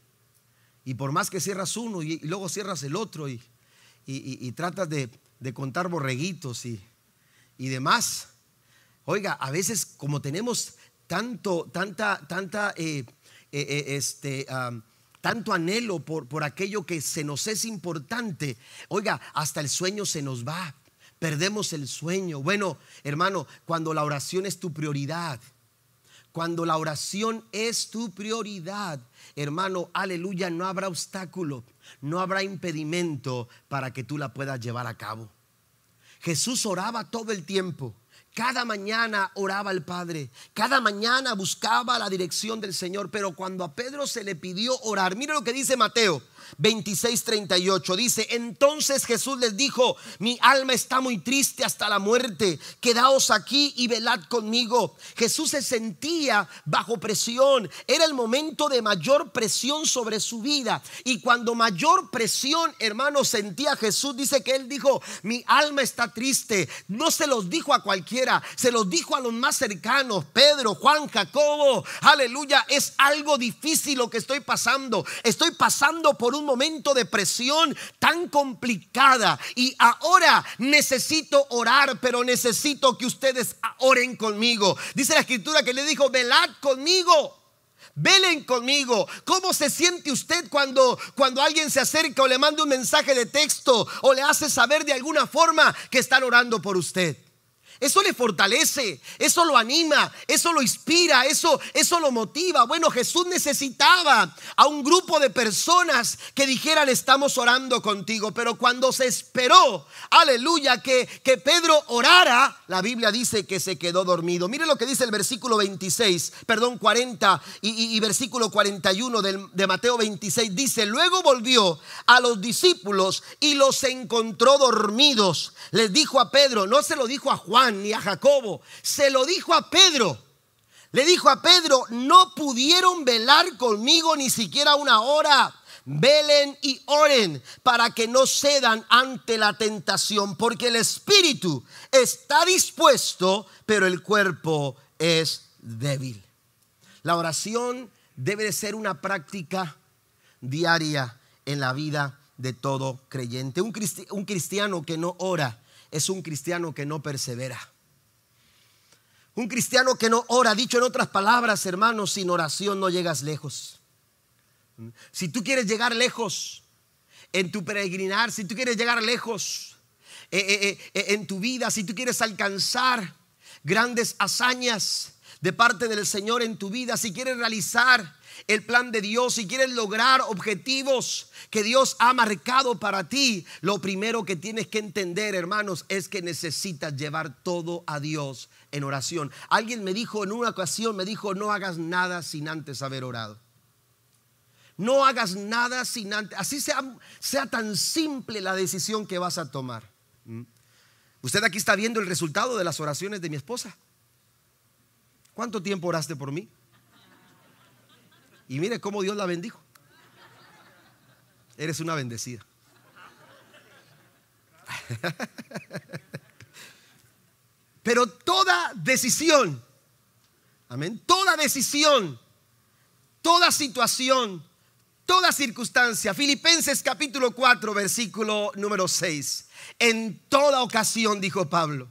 Y por más que cierras uno y, luego cierras el otro y, tratas de, de contar borreguitos y, y demás. Oiga, a veces como tenemos tanto, tanta, tanta, eh, eh, eh, este, tanto anhelo por, por aquello que se nos es importante, oiga, hasta el sueño se nos va. Perdemos el sueño. Bueno, hermano, cuando la oración es tu prioridad, cuando la oración es tu prioridad, hermano, aleluya, no habrá obstáculo, no habrá impedimento para que tú la puedas llevar a cabo. Jesús oraba todo el tiempo. Cada mañana oraba al Padre, cada mañana buscaba la dirección del Señor, pero cuando a Pedro se le pidió orar, mire lo que dice Mateo, 26:38. Dice, entonces Jesús les dijo, mi alma está muy triste hasta la muerte, quedaos aquí y velad conmigo. Jesús se sentía bajo presión, era el momento de mayor presión sobre su vida. Y cuando mayor presión, hermano, sentía Jesús, dice que él dijo, mi alma está triste. No se los dijo a cualquiera, se los dijo a los más cercanos, Pedro, Juan, Jacobo, aleluya, es algo difícil lo que estoy pasando. Estoy pasando por un momento de presión tan complicada y ahora necesito orar, pero necesito que ustedes oren conmigo. Dice la escritura que le dijo, velad conmigo. Velen conmigo. ¿Cómo se siente usted cuando, cuando alguien se acerca o le manda un mensaje de texto o le hace saber de alguna forma que están orando por usted? Eso le fortalece, eso lo anima, eso lo inspira, eso, eso lo motiva. Bueno, Jesús necesitaba a un grupo de personas que dijeran estamos orando contigo. Pero cuando se esperó, aleluya, que, que Pedro orara, la Biblia dice que se quedó dormido. Mire lo que dice el versículo 26, perdón, 40 y, versículo 41 de Mateo 26. Dice, luego volvió a los discípulos y los encontró dormidos. Les dijo a Pedro, no se lo dijo a Juan ni a Jacobo, se lo dijo a Pedro. Le dijo a Pedro, no pudieron velar conmigo ni siquiera una hora. velen y oren para que no cedan ante la tentación, porque el espíritu está dispuesto, pero el cuerpo es débil. La oración debe de ser una práctica diaria en la vida de todo creyente. Un, cristiano que no ora es un cristiano que no persevera. Un cristiano que no ora, dicho en otras palabras, hermanos, sin oración no llegas lejos. Si tú quieres llegar lejos en tu peregrinar, si tú quieres llegar lejos eh, eh, eh, en tu vida, si tú quieres alcanzar grandes hazañas de parte del Señor en tu vida, si quieres realizar el plan de Dios, si quieres lograr objetivos que Dios ha marcado para ti, lo primero que tienes que entender, hermanos, es que necesitas llevar todo a Dios en oración. Alguien me dijo en una ocasión, me dijo, no hagas nada sin antes haber orado. No hagas nada sin antes, así sea, sea tan simple la decisión que vas a tomar. ¿Mm? Usted aquí está viendo el resultado de las oraciones de mi esposa. ¿Cuánto tiempo oraste por mí? Y mire cómo Dios la bendijo. Eres una bendecida. [LAUGHS] Pero toda decisión, amén, toda decisión, toda situación, toda circunstancia, Filipenses capítulo 4, versículo número 6, en toda ocasión, dijo Pablo,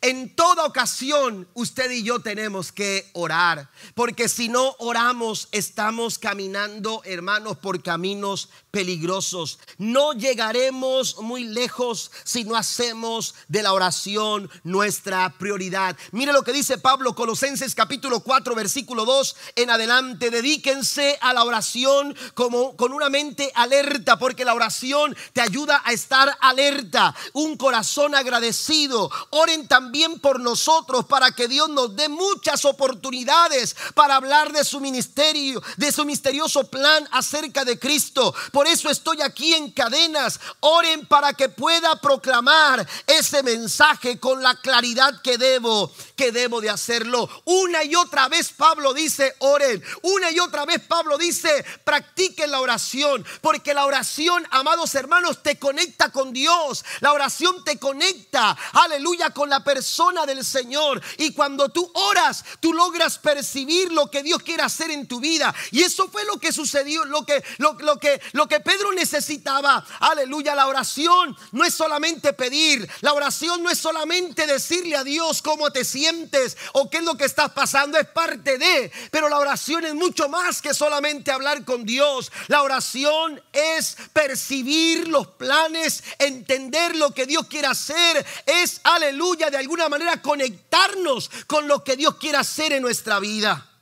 en toda ocasión usted y yo tenemos que orar, porque si no oramos estamos caminando, hermanos, por caminos peligrosos. No llegaremos muy lejos si no hacemos de la oración nuestra prioridad. Mire lo que dice Pablo, Colosenses capítulo 4, versículo 2 en adelante. Dedíquense a la oración como con una mente alerta, porque la oración te ayuda a estar alerta. Un corazón agradecido. Oren también por nosotros para que Dios nos dé muchas oportunidades para hablar de su ministerio, de su misterioso plan acerca de Cristo. Eso estoy aquí en cadenas. Oren para que pueda proclamar ese mensaje con la claridad que debo, que debo de hacerlo. Una y otra vez Pablo dice, oren. Una y otra vez Pablo dice, practiquen la oración, porque la oración, amados hermanos, te conecta con Dios. La oración te conecta, aleluya, con la persona del Señor. Y cuando tú oras, tú logras percibir lo que Dios quiere hacer en tu vida. Y eso fue lo que sucedió, lo que, lo, lo que, lo que Pedro necesitaba. Aleluya, la oración no es solamente pedir, la oración no es solamente decirle a Dios cómo te sientes o qué es lo que estás pasando, es parte de, pero la oración es mucho más que solamente hablar con Dios. La oración es percibir los planes, entender lo que Dios quiere hacer, es, aleluya, de alguna manera conectarnos con lo que Dios quiere hacer en nuestra vida.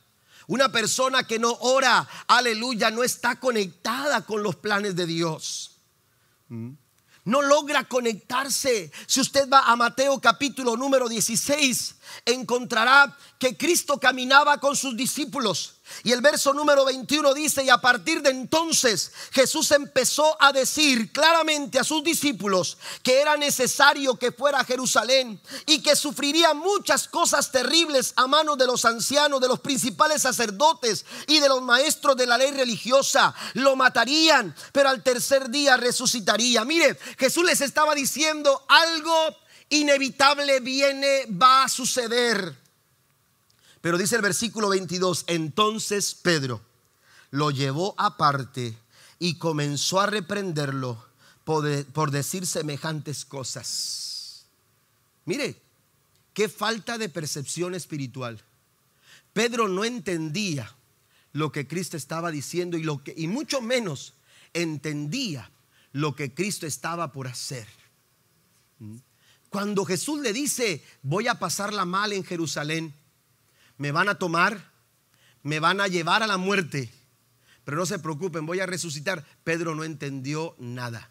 Una persona que no ora, aleluya, no está conectada con los planes de Dios. No logra conectarse. Si usted va a Mateo capítulo número 16, encontrará que Cristo caminaba con sus discípulos. Y el verso número 21 dice, y a partir de entonces Jesús empezó a decir claramente a sus discípulos que era necesario que fuera a Jerusalén y que sufriría muchas cosas terribles a manos de los ancianos, de los principales sacerdotes y de los maestros de la ley religiosa. Lo matarían, pero al tercer día resucitaría. Mire, Jesús les estaba diciendo algo inevitable viene, va a suceder. Pero dice el versículo 22, entonces Pedro lo llevó aparte y comenzó a reprenderlo por, decir semejantes cosas. Mire, qué falta de percepción espiritual. Pedro no entendía lo que Cristo estaba diciendo y, y mucho menos entendía lo que Cristo estaba por hacer. ¿Mm? Cuando Jesús le dice, voy a pasarla mal en Jerusalén, me van a tomar, me van a llevar a la muerte, pero no se preocupen, voy a resucitar. Pedro no entendió nada.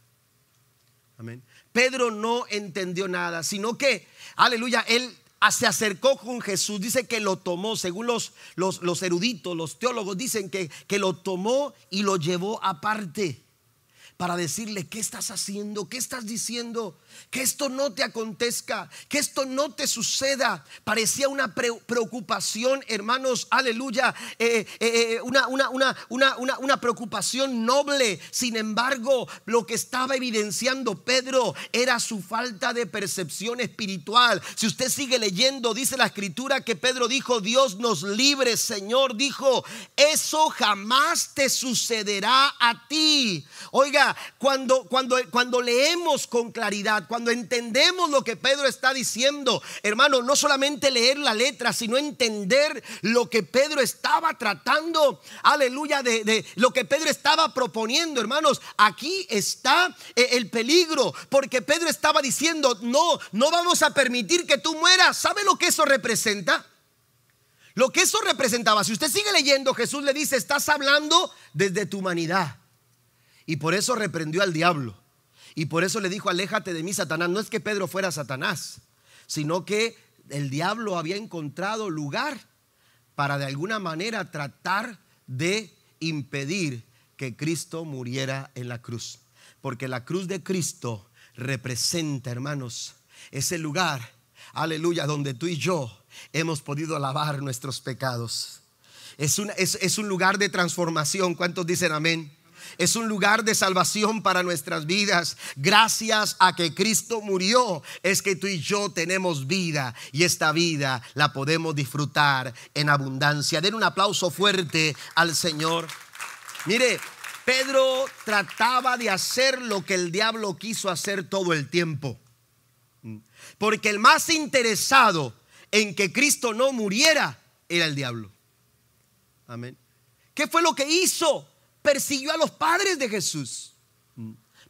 Amén. Pedro no entendió nada, sino que, aleluya, él se acercó con Jesús, dice que lo tomó, según los, los, eruditos, los teólogos dicen que, que lo tomó y lo llevó aparte. Para decirle, ¿qué estás haciendo? ¿Qué estás diciendo? Que esto no te acontezca, que esto no te suceda. Parecía una preocupación, hermanos, aleluya, eh, eh, eh, una, una, una, una, preocupación noble. Sin embargo, lo que estaba evidenciando Pedro era su falta de percepción espiritual. Si usted sigue leyendo, dice la escritura que Pedro dijo, Dios nos libre, Señor, dijo, eso jamás te sucederá a ti. Oiga, cuando, cuando, cuando leemos con claridad, cuando entendemos lo que Pedro está diciendo, hermano, no solamente leer la letra, sino entender lo que Pedro estaba tratando, aleluya, de, de lo que Pedro estaba proponiendo, hermanos, aquí está eh, el peligro, porque Pedro estaba diciendo, no, no vamos a permitir que tú mueras. ¿Sabe lo que eso representa? Lo que eso representaba, si usted sigue leyendo, Jesús le dice, estás hablando desde tu humanidad. Y por eso reprendió al diablo. Y por eso le dijo, aléjate de mí, Satanás. No es que Pedro fuera Satanás, sino que el diablo había encontrado lugar para de alguna manera tratar de impedir que Cristo muriera en la cruz. Porque la cruz de Cristo representa, hermanos, ese lugar, aleluya, donde tú y yo hemos podido lavar nuestros pecados. Es un, es un lugar de transformación. ¿Cuántos dicen amén? Es un lugar de salvación para nuestras vidas. Gracias a que Cristo murió, es que tú y yo tenemos vida y esta vida la podemos disfrutar en abundancia. Den un aplauso fuerte al Señor. Mire, Pedro trataba de hacer lo que el diablo quiso hacer todo el tiempo. Porque el más interesado en que Cristo no muriera era el diablo. Amén. ¿Qué fue lo que hizo? Persiguió a los padres de Jesús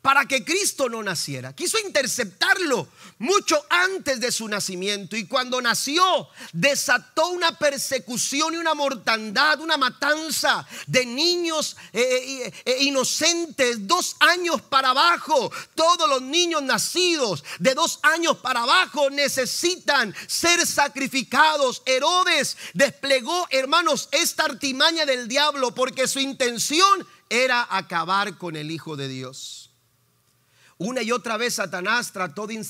para que Cristo no naciera. Quiso interceptarlo mucho antes de su nacimiento y cuando nació desató una persecución y una mortandad, una matanza de niños eh, eh, eh, inocentes, dos años para abajo. Todos los niños nacidos de dos años para abajo necesitan ser sacrificados. Herodes desplegó, hermanos, esta artimaña del diablo porque su intención era acabar con el Hijo de Dios. Una y otra vez Satanás trató de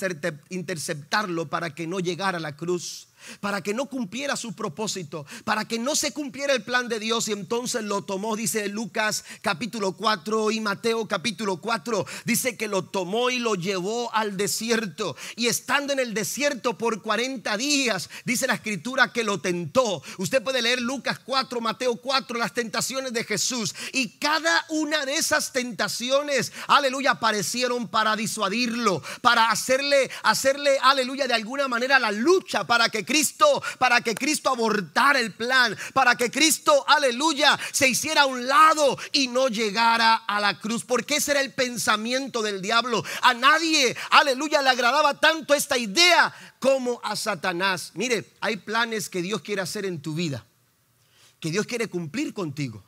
interceptarlo para que no llegara a la cruz para que no cumpliera su propósito, para que no se cumpliera el plan de Dios. Y entonces lo tomó, dice Lucas capítulo 4 y Mateo capítulo 4, dice que lo tomó y lo llevó al desierto. Y estando en el desierto por 40 días, dice la escritura que lo tentó. Usted puede leer Lucas 4, Mateo 4, las tentaciones de Jesús. Y cada una de esas tentaciones, aleluya, aparecieron para disuadirlo, para hacerle, hacerle, aleluya, de alguna manera la lucha para que Cristo, para que Cristo abortara el plan, para que Cristo, aleluya, se hiciera a un lado y no llegara a la cruz. Porque ese era el pensamiento del diablo. A nadie, aleluya, le agradaba tanto esta idea como a Satanás. Mire, hay planes que Dios quiere hacer en tu vida, que Dios quiere cumplir contigo.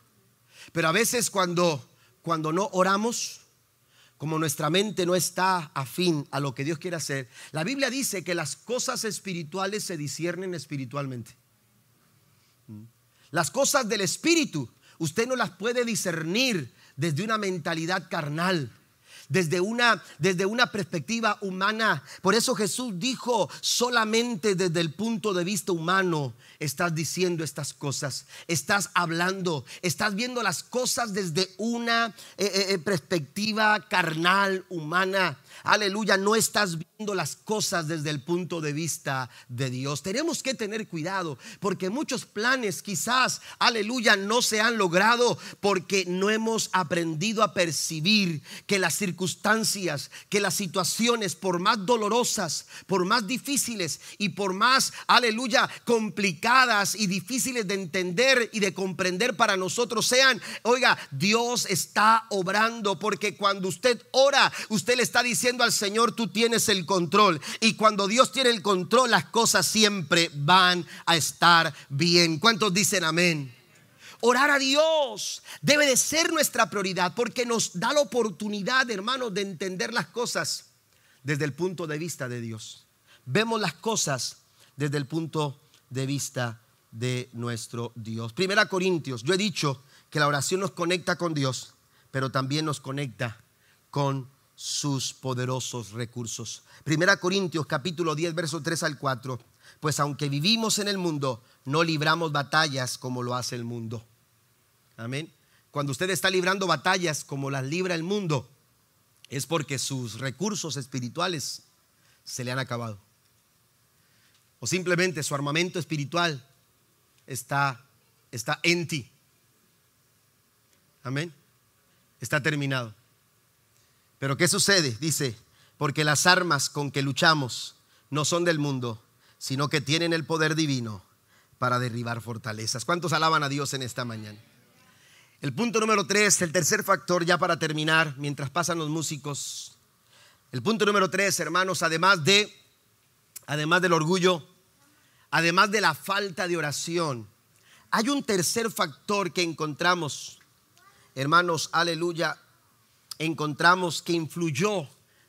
Pero a veces cuando, cuando no oramos, como nuestra mente no está afín a lo que Dios quiere hacer, la Biblia dice que las cosas espirituales se disciernen espiritualmente. Las cosas del espíritu, usted no las puede discernir desde una mentalidad carnal desde una, desde una perspectiva humana. Por eso Jesús dijo, solamente desde el punto de vista humano estás diciendo estas cosas, estás hablando, estás viendo las cosas desde una eh, eh, eh, perspectiva carnal, humana. Aleluya, no estás viendo las cosas desde el punto de vista de Dios. Tenemos que tener cuidado porque muchos planes quizás, aleluya, no se han logrado porque no hemos aprendido a percibir que las circunstancias, que las situaciones, por más dolorosas, por más difíciles y por más, aleluya, complicadas y difíciles de entender y de comprender para nosotros sean, oiga, Dios está obrando porque cuando usted ora, usted le está diciendo, al Señor, tú tienes el control. Y cuando Dios tiene el control, las cosas siempre van a estar bien. ¿Cuántos dicen amén? Orar a Dios debe de ser nuestra prioridad porque nos da la oportunidad, hermanos, de entender las cosas desde el punto de vista de Dios. Vemos las cosas desde el punto de vista de nuestro Dios. Primera Corintios, yo he dicho que la oración nos conecta con Dios, pero también nos conecta con sus poderosos recursos. Primera Corintios capítulo 10, verso 3 al 4. Pues aunque vivimos en el mundo, no libramos batallas como lo hace el mundo. Amén. Cuando usted está librando batallas como las libra el mundo, es porque sus recursos espirituales se le han acabado. O simplemente su armamento espiritual está, está en ti. Amén. Está terminado. Pero ¿qué sucede? Dice, porque las armas con que luchamos no son del mundo, sino que tienen el poder divino para derribar fortalezas. ¿Cuántos alaban a Dios en esta mañana? El punto número tres, el tercer factor, ya para terminar, mientras pasan los músicos. El punto número tres, hermanos, además de, además del orgullo, además de la falta de oración, hay un tercer factor que encontramos, hermanos, aleluya, encontramos que influyó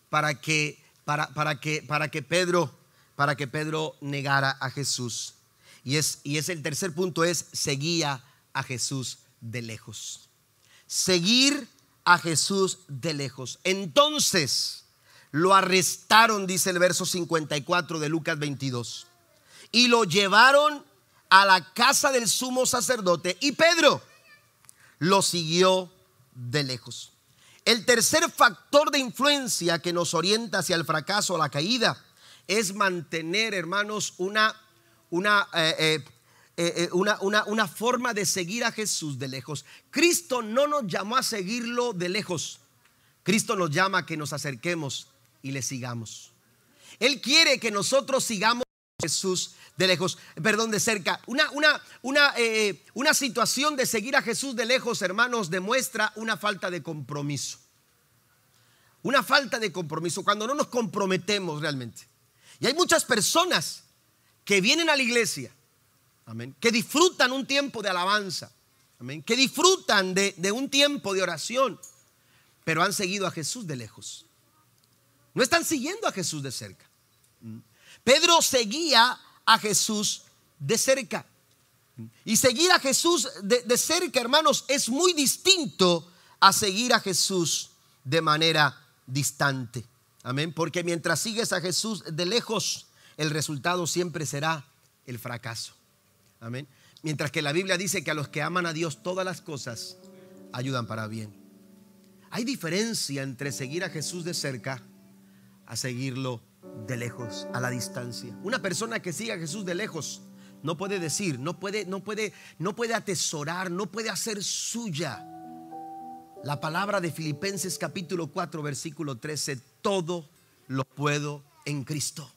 para que, para, para que, para que Pedro, para que Pedro negara a Jesús. Y es, y es el tercer punto, es seguía a Jesús de lejos. Seguir a Jesús de lejos. Entonces lo arrestaron, dice el verso 54 de Lucas 22, y lo llevaron a la casa del sumo sacerdote y Pedro lo siguió de lejos. El tercer factor de influencia que nos orienta hacia el fracaso o la caída es mantener, hermanos, una, una eh, eh, eh, eh, una, una forma de seguir a Jesús de lejos. Cristo no nos llamó a seguirlo de lejos. Cristo nos llama a que nos acerquemos y le sigamos. Él quiere que nosotros sigamos Jesús de lejos, perdón, de cerca. Una, una, una, eh, una situación de seguir a Jesús de lejos, hermanos, demuestra una falta de compromiso. Una falta de compromiso, cuando no nos comprometemos realmente. Y hay muchas personas que vienen a la iglesia, Amén. Que disfrutan un tiempo de alabanza. Amén. Que disfrutan de, de un tiempo de oración. Pero han seguido a Jesús de lejos. No están siguiendo a Jesús de cerca. Pedro seguía a Jesús de cerca. Y seguir a Jesús de, de, cerca, hermanos, es muy distinto a seguir a Jesús de manera distante. Amén. Porque mientras sigues a Jesús de lejos, el resultado siempre será el fracaso. Amén. Mientras que la Biblia dice que a los que aman a Dios todas las cosas ayudan para bien. Hay diferencia entre seguir a Jesús de cerca a seguirlo de lejos, a la distancia. Una persona que sigue a Jesús de lejos no puede decir, no puede, no puede, no puede atesorar, no puede hacer suya la palabra de Filipenses capítulo 4 versículo 13, todo lo puedo en Cristo.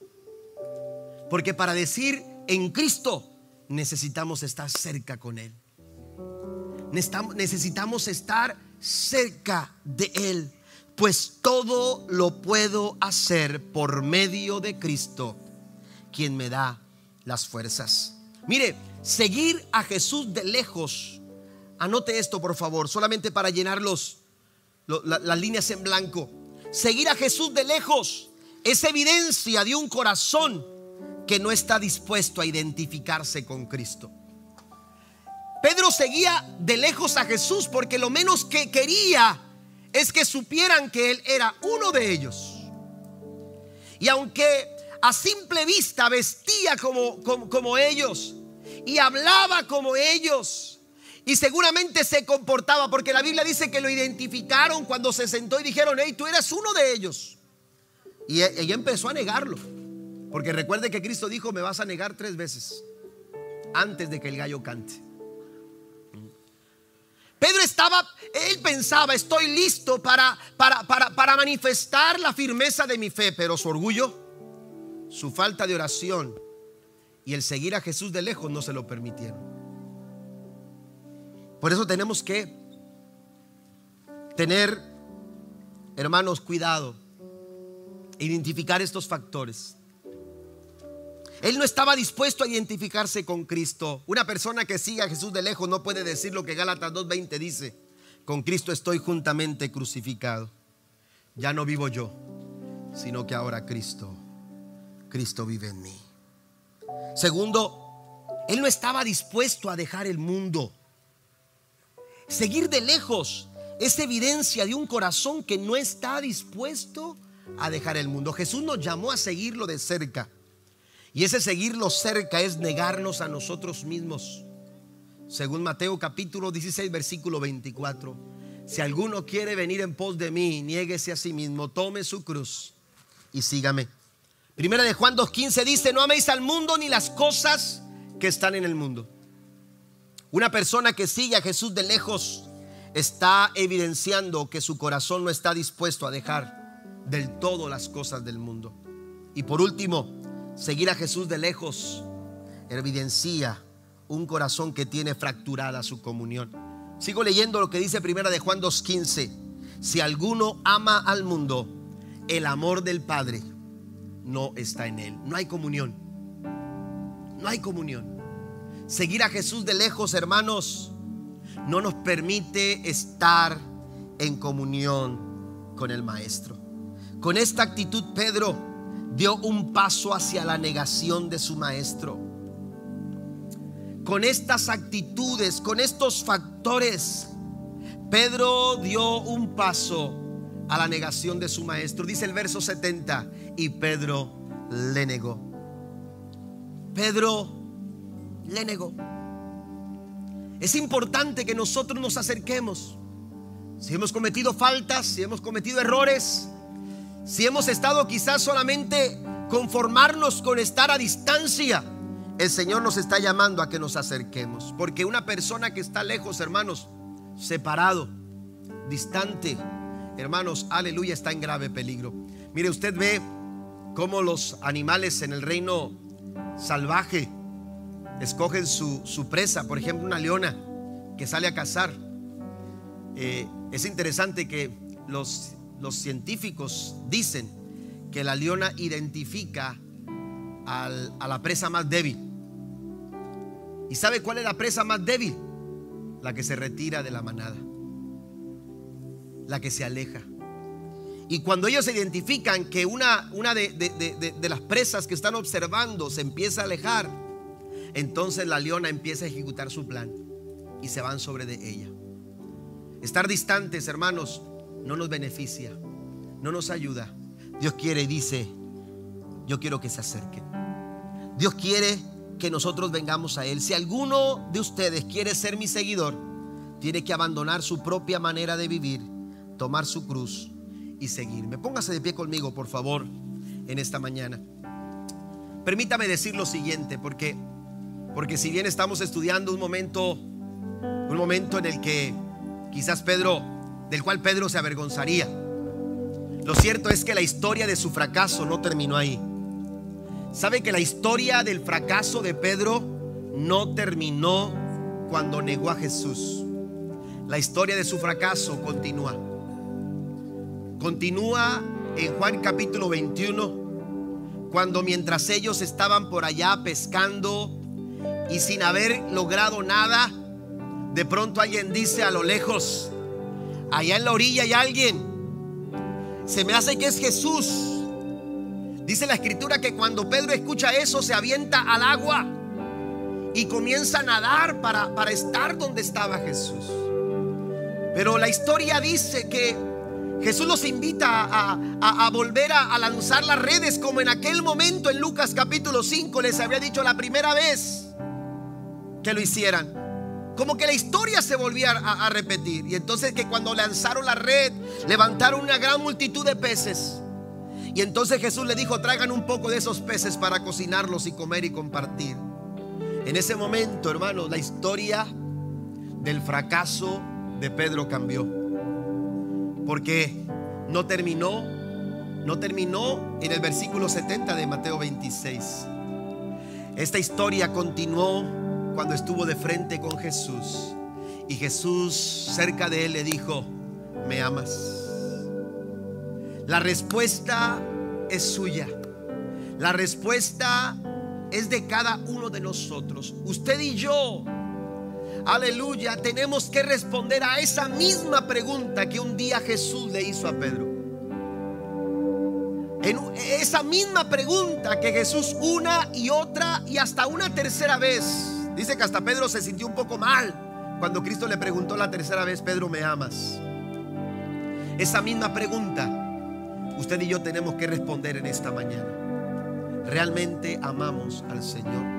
Porque para decir en Cristo necesitamos estar cerca con Él. Necesitamos estar cerca de Él, pues todo lo puedo hacer por medio de Cristo, quien me da las fuerzas. Mire, seguir a Jesús de lejos. Anote esto, por favor, solamente para llenar los, las líneas en blanco. Seguir a Jesús de lejos es evidencia de un corazón que no está dispuesto a identificarse con Cristo. Pedro seguía de lejos a Jesús porque lo menos que quería es que supieran que Él era uno de ellos. Y aunque a simple vista vestía como, como, ellos y hablaba como ellos, y seguramente se comportaba, porque la Biblia dice que lo identificaron cuando se sentó y dijeron, hey, tú eres uno de ellos. Y e, ella empezó a negarlo. Porque recuerde que Cristo dijo, me vas a negar tres veces antes de que el gallo cante. Pedro estaba, él pensaba, estoy listo para, para, para, manifestar la firmeza de mi fe, pero su orgullo, su falta de oración y el seguir a Jesús de lejos no se lo permitieron. Por eso tenemos que tener, hermanos, cuidado, identificar estos factores. Él no estaba dispuesto a identificarse con Cristo. Una persona que sigue a Jesús de lejos no puede decir lo que Gálatas 2.20 dice. Con Cristo estoy juntamente crucificado. Ya no vivo yo, sino que ahora Cristo, Cristo vive en mí. Segundo, Él no estaba dispuesto a dejar el mundo. Seguir de lejos es evidencia de un corazón que no está dispuesto a dejar el mundo. Jesús nos llamó a seguirlo de cerca. Y ese seguirlo cerca es negarnos a nosotros mismos. Según Mateo capítulo 16, versículo 24. Si alguno quiere venir en pos de mí, niéguese a sí mismo, tome su cruz y sígame. Primera de Juan 2.15 dice, no améis al mundo ni las cosas que están en el mundo. Una persona que sigue a Jesús de lejos está evidenciando que su corazón no está dispuesto a dejar del todo las cosas del mundo. Y por último, seguir a Jesús de lejos evidencia un corazón que tiene fracturada su comunión. Sigo leyendo lo que dice primera de Juan 2:15. Si alguno ama al mundo, el amor del Padre no está en él. No hay comunión. No hay comunión. Seguir a Jesús de lejos, hermanos, no nos permite estar en comunión con el Maestro. Con esta actitud Pedro dio un paso hacia la negación de su Maestro. Con estas actitudes, con estos factores, Pedro dio un paso a la negación de su Maestro. Dice el verso 70, y Pedro le negó. Pedro le negó. Es importante que nosotros nos acerquemos. Si hemos cometido faltas, si hemos cometido errores, si hemos estado quizás solamente conformarnos con estar a distancia, el Señor nos está llamando a que nos acerquemos. Porque una persona que está lejos, hermanos, separado, distante, hermanos, aleluya, está en grave peligro. Mire, usted ve cómo los animales en el reino salvaje escogen su, presa, por ejemplo una leona que sale a cazar. Eh, es interesante que los, los científicos dicen que la leona identifica a la presa más débil. ¿Y sabe cuál es la presa más débil? La que se retira de la manada. La que se aleja. Y cuando ellos identifican que una, de, de, las presas que están observando se empieza a alejar, entonces la leona empieza a ejecutar su plan y se van sobre de ella. Estar distantes, hermanos, no nos beneficia, no nos ayuda. Dios quiere y dice, yo quiero que se acerquen. Dios quiere que nosotros vengamos a Él. Si alguno de ustedes quiere ser mi seguidor, tiene que abandonar su propia manera de vivir, tomar su cruz y seguirme. Póngase de pie conmigo, por favor, en esta mañana. Permítame decir lo siguiente, porque porque si bien estamos estudiando un momento, un momento en el que quizás Pedro, del cual Pedro se avergonzaría, lo cierto es que la historia de su fracaso no terminó ahí. ¿Sabe que la historia del fracaso de Pedro no terminó cuando negó a Jesús? La historia de su fracaso continúa. Continúa en Juan capítulo 21, cuando mientras ellos estaban por allá pescando, y sin haber logrado nada, de pronto alguien dice a lo lejos, allá en la orilla hay alguien, se me hace que es Jesús. Dice la escritura que cuando Pedro escucha eso se avienta al agua y comienza a nadar para, para estar donde estaba Jesús. Pero la historia dice que Jesús los invita a, volver a, a, lanzar las redes como en aquel momento en Lucas capítulo 5 les había dicho la primera vez que lo hicieran. Como que la historia se volvía a, repetir. Y entonces que cuando lanzaron la red, levantaron una gran multitud de peces. Y entonces Jesús le dijo, traigan un poco de esos peces para cocinarlos y comer y compartir. En ese momento, hermano, la historia del fracaso de Pedro cambió. Porque no terminó, no terminó en el versículo 70 de Mateo 26. Esta historia continuó cuando estuvo de frente con Jesús y Jesús cerca de él le dijo, ¿me amas? La respuesta es suya. La respuesta es de cada uno de nosotros. Usted y yo, aleluya, tenemos que responder a esa misma pregunta que un día Jesús le hizo a Pedro. En esa misma pregunta que Jesús una y otra y hasta una tercera vez Dice que hasta Pedro se sintió un poco mal cuando Cristo le preguntó la tercera vez, Pedro, ¿me amas? Esa misma pregunta usted y yo tenemos que responder en esta mañana. ¿Realmente amamos al Señor?